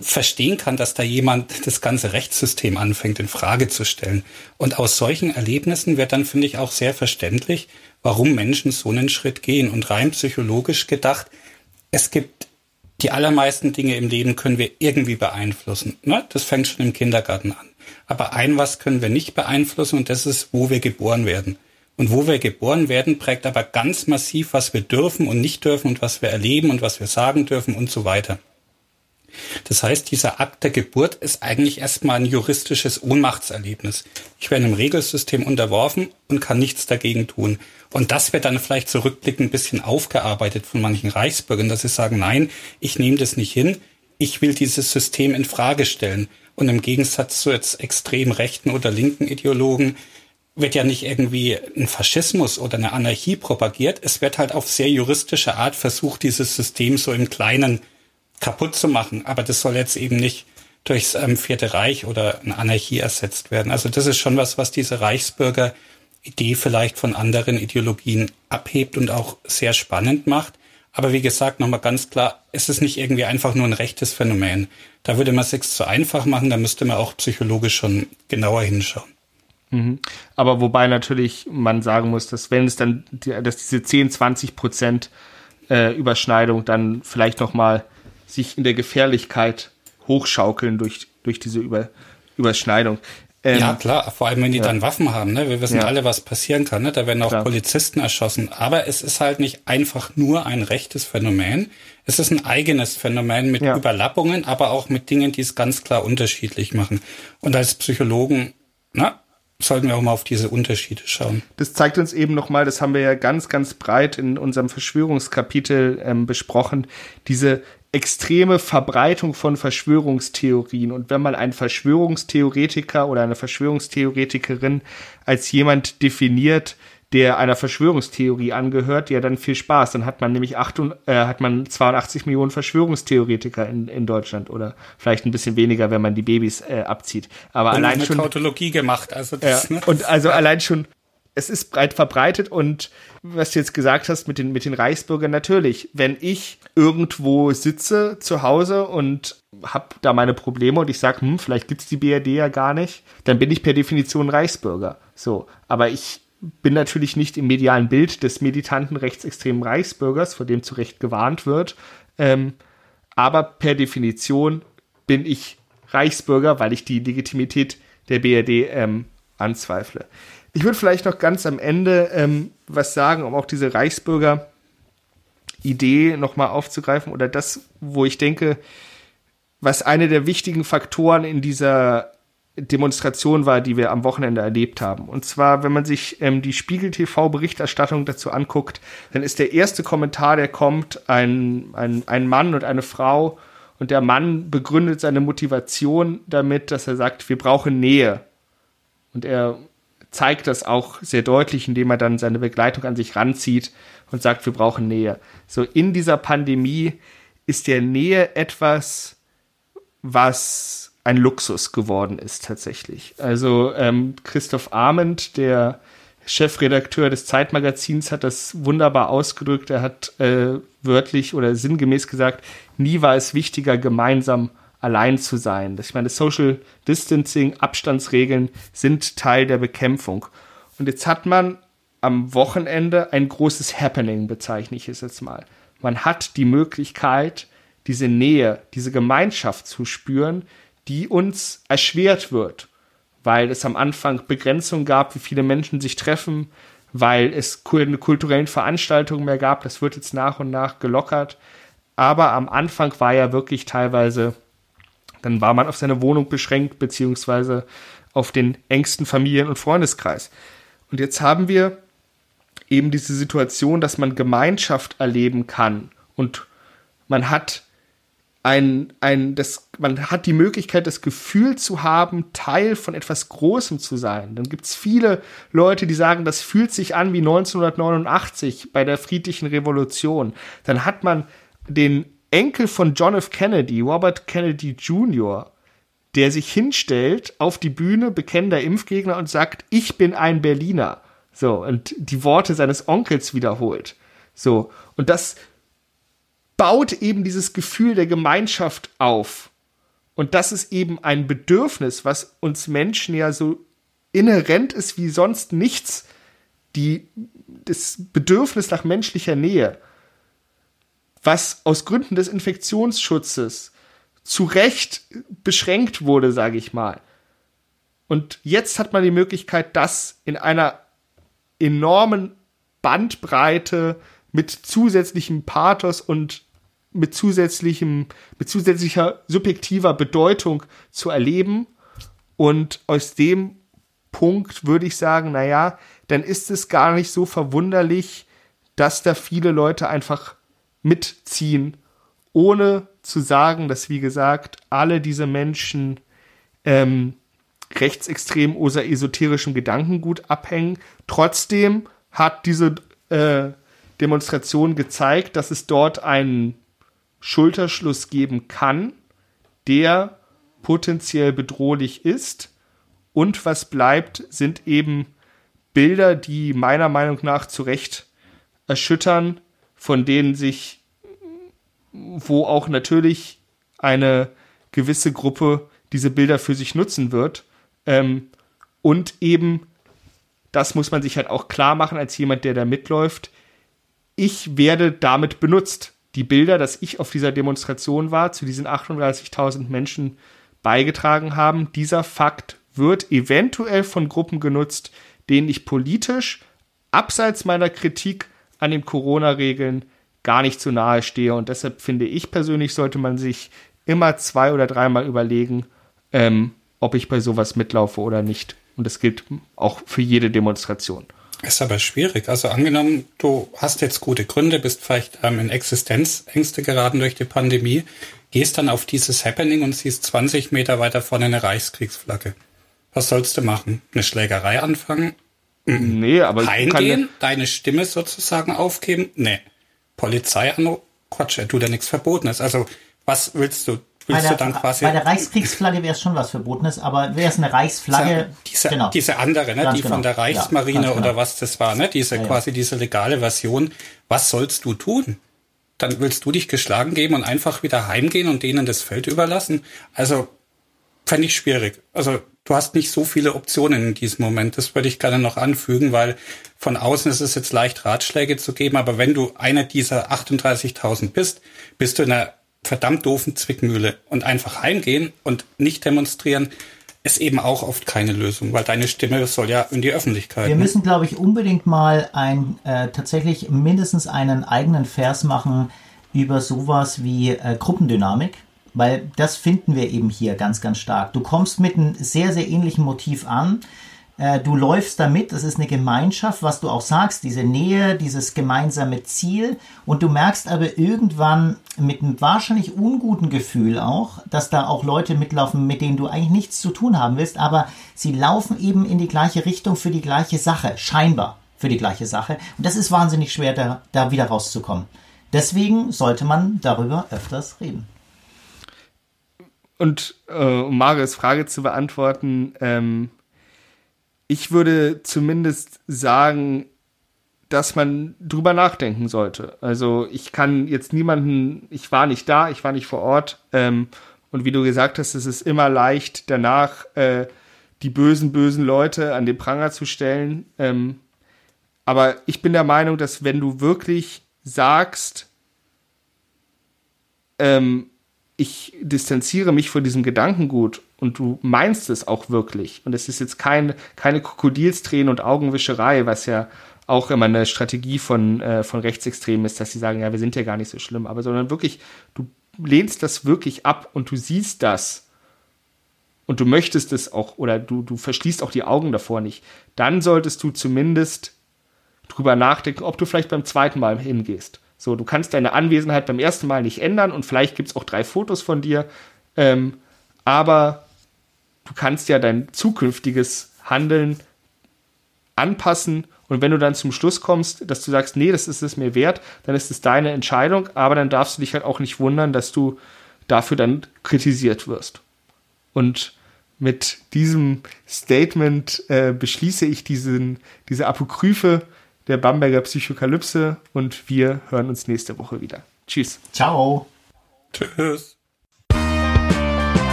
verstehen kann, dass da jemand das ganze Rechtssystem anfängt in Frage zu stellen. Und aus solchen Erlebnissen wird dann, finde ich, auch sehr verständlich, warum Menschen so einen Schritt gehen. Und rein psychologisch gedacht, es gibt die allermeisten Dinge im Leben können wir irgendwie beeinflussen. Ne? Das fängt schon im Kindergarten an. Aber ein was können wir nicht beeinflussen und das ist, wo wir geboren werden. Und wo wir geboren werden, prägt aber ganz massiv, was wir dürfen und nicht dürfen und was wir erleben und was wir sagen dürfen und so weiter. Das heißt, dieser Akt der Geburt ist eigentlich erstmal ein juristisches Ohnmachtserlebnis. Ich werde einem Regelsystem unterworfen und kann nichts dagegen tun. Und das wird dann vielleicht zurückblickend ein bisschen aufgearbeitet von manchen Reichsbürgern, dass sie sagen, nein, ich nehme das nicht hin, ich will dieses System in Frage stellen. Und im Gegensatz zu jetzt extrem rechten oder linken Ideologen wird ja nicht irgendwie ein Faschismus oder eine Anarchie propagiert. Es wird halt auf sehr juristische Art versucht, dieses System so im Kleinen kaputt zu machen. Aber das soll jetzt eben nicht durchs ähm, Vierte Reich oder eine Anarchie ersetzt werden. Also das ist schon was, was diese Reichsbürger-Idee vielleicht von anderen Ideologien abhebt und auch sehr spannend macht. Aber wie gesagt, nochmal ganz klar, es ist nicht irgendwie einfach nur ein rechtes Phänomen. Da würde man es zu einfach machen, da müsste man auch psychologisch schon genauer hinschauen. Mhm. Aber wobei natürlich man sagen muss, dass wenn es dann, dass diese 10, 20 Prozent äh, Überschneidung dann vielleicht nochmal sich in der Gefährlichkeit hochschaukeln durch, durch diese Über, Überschneidung. Ähm, ja, klar, vor allem wenn die ja. dann Waffen haben, ne? Wir wissen ja. alle, was passieren kann, ne? Da werden auch klar. Polizisten erschossen. Aber es ist halt nicht einfach nur ein rechtes Phänomen. Es ist ein eigenes Phänomen mit ja. Überlappungen, aber auch mit Dingen, die es ganz klar unterschiedlich machen. Und als Psychologen, na, sollten wir auch mal auf diese Unterschiede schauen. Das zeigt uns eben nochmal, das haben wir ja ganz, ganz breit in unserem Verschwörungskapitel ähm, besprochen, diese extreme Verbreitung von Verschwörungstheorien. Und wenn man einen Verschwörungstheoretiker oder eine Verschwörungstheoretikerin als jemand definiert, der einer Verschwörungstheorie angehört, ja dann viel Spaß. Dann hat man nämlich 8, äh, hat man 82 Millionen Verschwörungstheoretiker in, in Deutschland oder vielleicht ein bisschen weniger, wenn man die Babys äh, abzieht. Aber und allein eine schon Tautologie gemacht, also das, ja, ne? und also allein schon es ist breit verbreitet und was du jetzt gesagt hast mit den, mit den Reichsbürgern, natürlich, wenn ich irgendwo sitze zu Hause und habe da meine Probleme und ich sage, hm, vielleicht gibt's die BRD ja gar nicht, dann bin ich per Definition Reichsbürger. So, aber ich bin natürlich nicht im medialen Bild des militanten rechtsextremen Reichsbürgers, vor dem zu Recht gewarnt wird. Ähm, aber per Definition bin ich Reichsbürger, weil ich die Legitimität der BRD ähm, anzweifle. Ich würde vielleicht noch ganz am Ende ähm, was sagen, um auch diese Reichsbürger-Idee nochmal aufzugreifen oder das, wo ich denke, was eine der wichtigen Faktoren in dieser Demonstration war, die wir am Wochenende erlebt haben. Und zwar, wenn man sich ähm, die Spiegel TV-Berichterstattung dazu anguckt, dann ist der erste Kommentar, der kommt, ein, ein, ein Mann und eine Frau. Und der Mann begründet seine Motivation damit, dass er sagt, wir brauchen Nähe. Und er zeigt das auch sehr deutlich, indem er dann seine Begleitung an sich ranzieht und sagt, wir brauchen Nähe. So in dieser Pandemie ist der Nähe etwas, was ein Luxus geworden ist tatsächlich. Also ähm, Christoph Arment, der Chefredakteur des Zeitmagazins, hat das wunderbar ausgedrückt. Er hat äh, wörtlich oder sinngemäß gesagt, nie war es wichtiger, gemeinsam allein zu sein. Ich meine, Social Distancing, Abstandsregeln sind Teil der Bekämpfung. Und jetzt hat man am Wochenende ein großes Happening, bezeichne ich es jetzt mal. Man hat die Möglichkeit, diese Nähe, diese Gemeinschaft zu spüren, die uns erschwert wird, weil es am Anfang Begrenzungen gab, wie viele Menschen sich treffen, weil es keine kulturellen Veranstaltungen mehr gab. Das wird jetzt nach und nach gelockert. Aber am Anfang war ja wirklich teilweise dann war man auf seine Wohnung beschränkt, beziehungsweise auf den engsten Familien- und Freundeskreis. Und jetzt haben wir eben diese Situation, dass man Gemeinschaft erleben kann und man hat ein, ein, das, man hat die Möglichkeit, das Gefühl zu haben, Teil von etwas Großem zu sein. Dann gibt es viele Leute, die sagen, das fühlt sich an wie 1989 bei der friedlichen Revolution. Dann hat man den Enkel von John F. Kennedy, Robert Kennedy Jr., der sich hinstellt auf die Bühne, bekennender Impfgegner und sagt, ich bin ein Berliner. So, und die Worte seines Onkels wiederholt. So, und das baut eben dieses Gefühl der Gemeinschaft auf. Und das ist eben ein Bedürfnis, was uns Menschen ja so inhärent ist wie sonst nichts. Die, das Bedürfnis nach menschlicher Nähe was aus Gründen des Infektionsschutzes zu Recht beschränkt wurde, sage ich mal. Und jetzt hat man die Möglichkeit, das in einer enormen Bandbreite mit zusätzlichem Pathos und mit zusätzlichem, mit zusätzlicher subjektiver Bedeutung zu erleben. Und aus dem Punkt würde ich sagen, naja, dann ist es gar nicht so verwunderlich, dass da viele Leute einfach mitziehen, ohne zu sagen, dass, wie gesagt, alle diese Menschen ähm, rechtsextrem oder esoterischem Gedankengut abhängen. Trotzdem hat diese äh, Demonstration gezeigt, dass es dort einen Schulterschluss geben kann, der potenziell bedrohlich ist. Und was bleibt, sind eben Bilder, die meiner Meinung nach zu Recht erschüttern, von denen sich, wo auch natürlich eine gewisse Gruppe diese Bilder für sich nutzen wird. Ähm, und eben, das muss man sich halt auch klar machen als jemand, der da mitläuft, ich werde damit benutzt. Die Bilder, dass ich auf dieser Demonstration war, zu diesen 38.000 Menschen beigetragen haben, dieser Fakt wird eventuell von Gruppen genutzt, denen ich politisch, abseits meiner Kritik an den Corona-Regeln, gar nicht zu nahe stehe. Und deshalb finde ich persönlich, sollte man sich immer zwei oder dreimal überlegen, ähm, ob ich bei sowas mitlaufe oder nicht. Und das gilt auch für jede Demonstration. Ist aber schwierig. Also angenommen, du hast jetzt gute Gründe, bist vielleicht ähm, in Existenzängste geraten durch die Pandemie, gehst dann auf dieses Happening und siehst 20 Meter weiter vorne eine Reichskriegsflagge. Was sollst du machen? Eine Schlägerei anfangen? Nee, aber Heimgehen, deine Stimme sozusagen aufgeben? Nee. Polizei an, Quatsch, er tut ja nichts Verbotenes. Also, was willst du? Willst bei, der, bei der Reichskriegsflagge wäre es schon was Verbotenes, aber wäre es eine Reichsflagge? Diese, genau. diese andere, ne, die genau. von der Reichsmarine ja, genau. oder was das war, ne, diese ja, ja. quasi diese legale Version. Was sollst du tun? Dann willst du dich geschlagen geben und einfach wieder heimgehen und denen das Feld überlassen? Also, fände ich schwierig. Also, du hast nicht so viele Optionen in diesem Moment. Das würde ich gerne noch anfügen, weil von außen ist es jetzt leicht, Ratschläge zu geben, aber wenn du einer dieser 38.000 bist, bist du in einer verdammt doofen Zwickmühle und einfach heimgehen und nicht demonstrieren, ist eben auch oft keine Lösung, weil deine Stimme soll ja in die Öffentlichkeit. Wir ne? müssen, glaube ich, unbedingt mal ein äh, tatsächlich mindestens einen eigenen Vers machen über sowas wie äh, Gruppendynamik, weil das finden wir eben hier ganz, ganz stark. Du kommst mit einem sehr, sehr ähnlichen Motiv an. Äh, du läufst damit, das ist eine Gemeinschaft, was du auch sagst, diese Nähe, dieses gemeinsame Ziel. Und du merkst aber irgendwann mit einem wahrscheinlich unguten Gefühl auch, dass da auch Leute mitlaufen, mit denen du eigentlich nichts zu tun haben willst, aber sie laufen eben in die gleiche Richtung für die gleiche Sache, scheinbar für die gleiche Sache. Und das ist wahnsinnig schwer, da, da wieder rauszukommen. Deswegen sollte man darüber öfters reden. Und äh, um Marius Frage zu beantworten, ähm, ich würde zumindest sagen, dass man drüber nachdenken sollte. Also ich kann jetzt niemanden, ich war nicht da, ich war nicht vor Ort. Ähm, und wie du gesagt hast, es ist immer leicht, danach äh, die bösen, bösen Leute an den Pranger zu stellen. Ähm, aber ich bin der Meinung, dass wenn du wirklich sagst, ähm, ich distanziere mich von diesem Gedankengut und du meinst es auch wirklich. Und es ist jetzt kein, keine Krokodilstränen und Augenwischerei, was ja auch immer eine Strategie von, äh, von Rechtsextremen ist, dass sie sagen, ja, wir sind ja gar nicht so schlimm, aber sondern wirklich, du lehnst das wirklich ab und du siehst das und du möchtest es auch oder du, du verschließt auch die Augen davor nicht, dann solltest du zumindest drüber nachdenken, ob du vielleicht beim zweiten Mal hingehst. So, du kannst deine Anwesenheit beim ersten Mal nicht ändern und vielleicht gibt es auch drei Fotos von dir, ähm, aber du kannst ja dein zukünftiges Handeln anpassen und wenn du dann zum Schluss kommst, dass du sagst, nee, das ist es mir wert, dann ist es deine Entscheidung, aber dann darfst du dich halt auch nicht wundern, dass du dafür dann kritisiert wirst. Und mit diesem Statement äh, beschließe ich diesen, diese Apokryphe der Bamberger Psychokalypse und wir hören uns nächste Woche wieder. Tschüss. Ciao. Tschüss.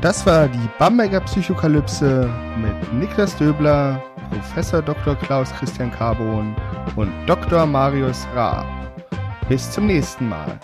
Das war die Bamberger Psychokalypse mit Niklas Döbler, Professor Dr. Klaus Christian Carbon und Dr. Marius Ra. Bis zum nächsten Mal.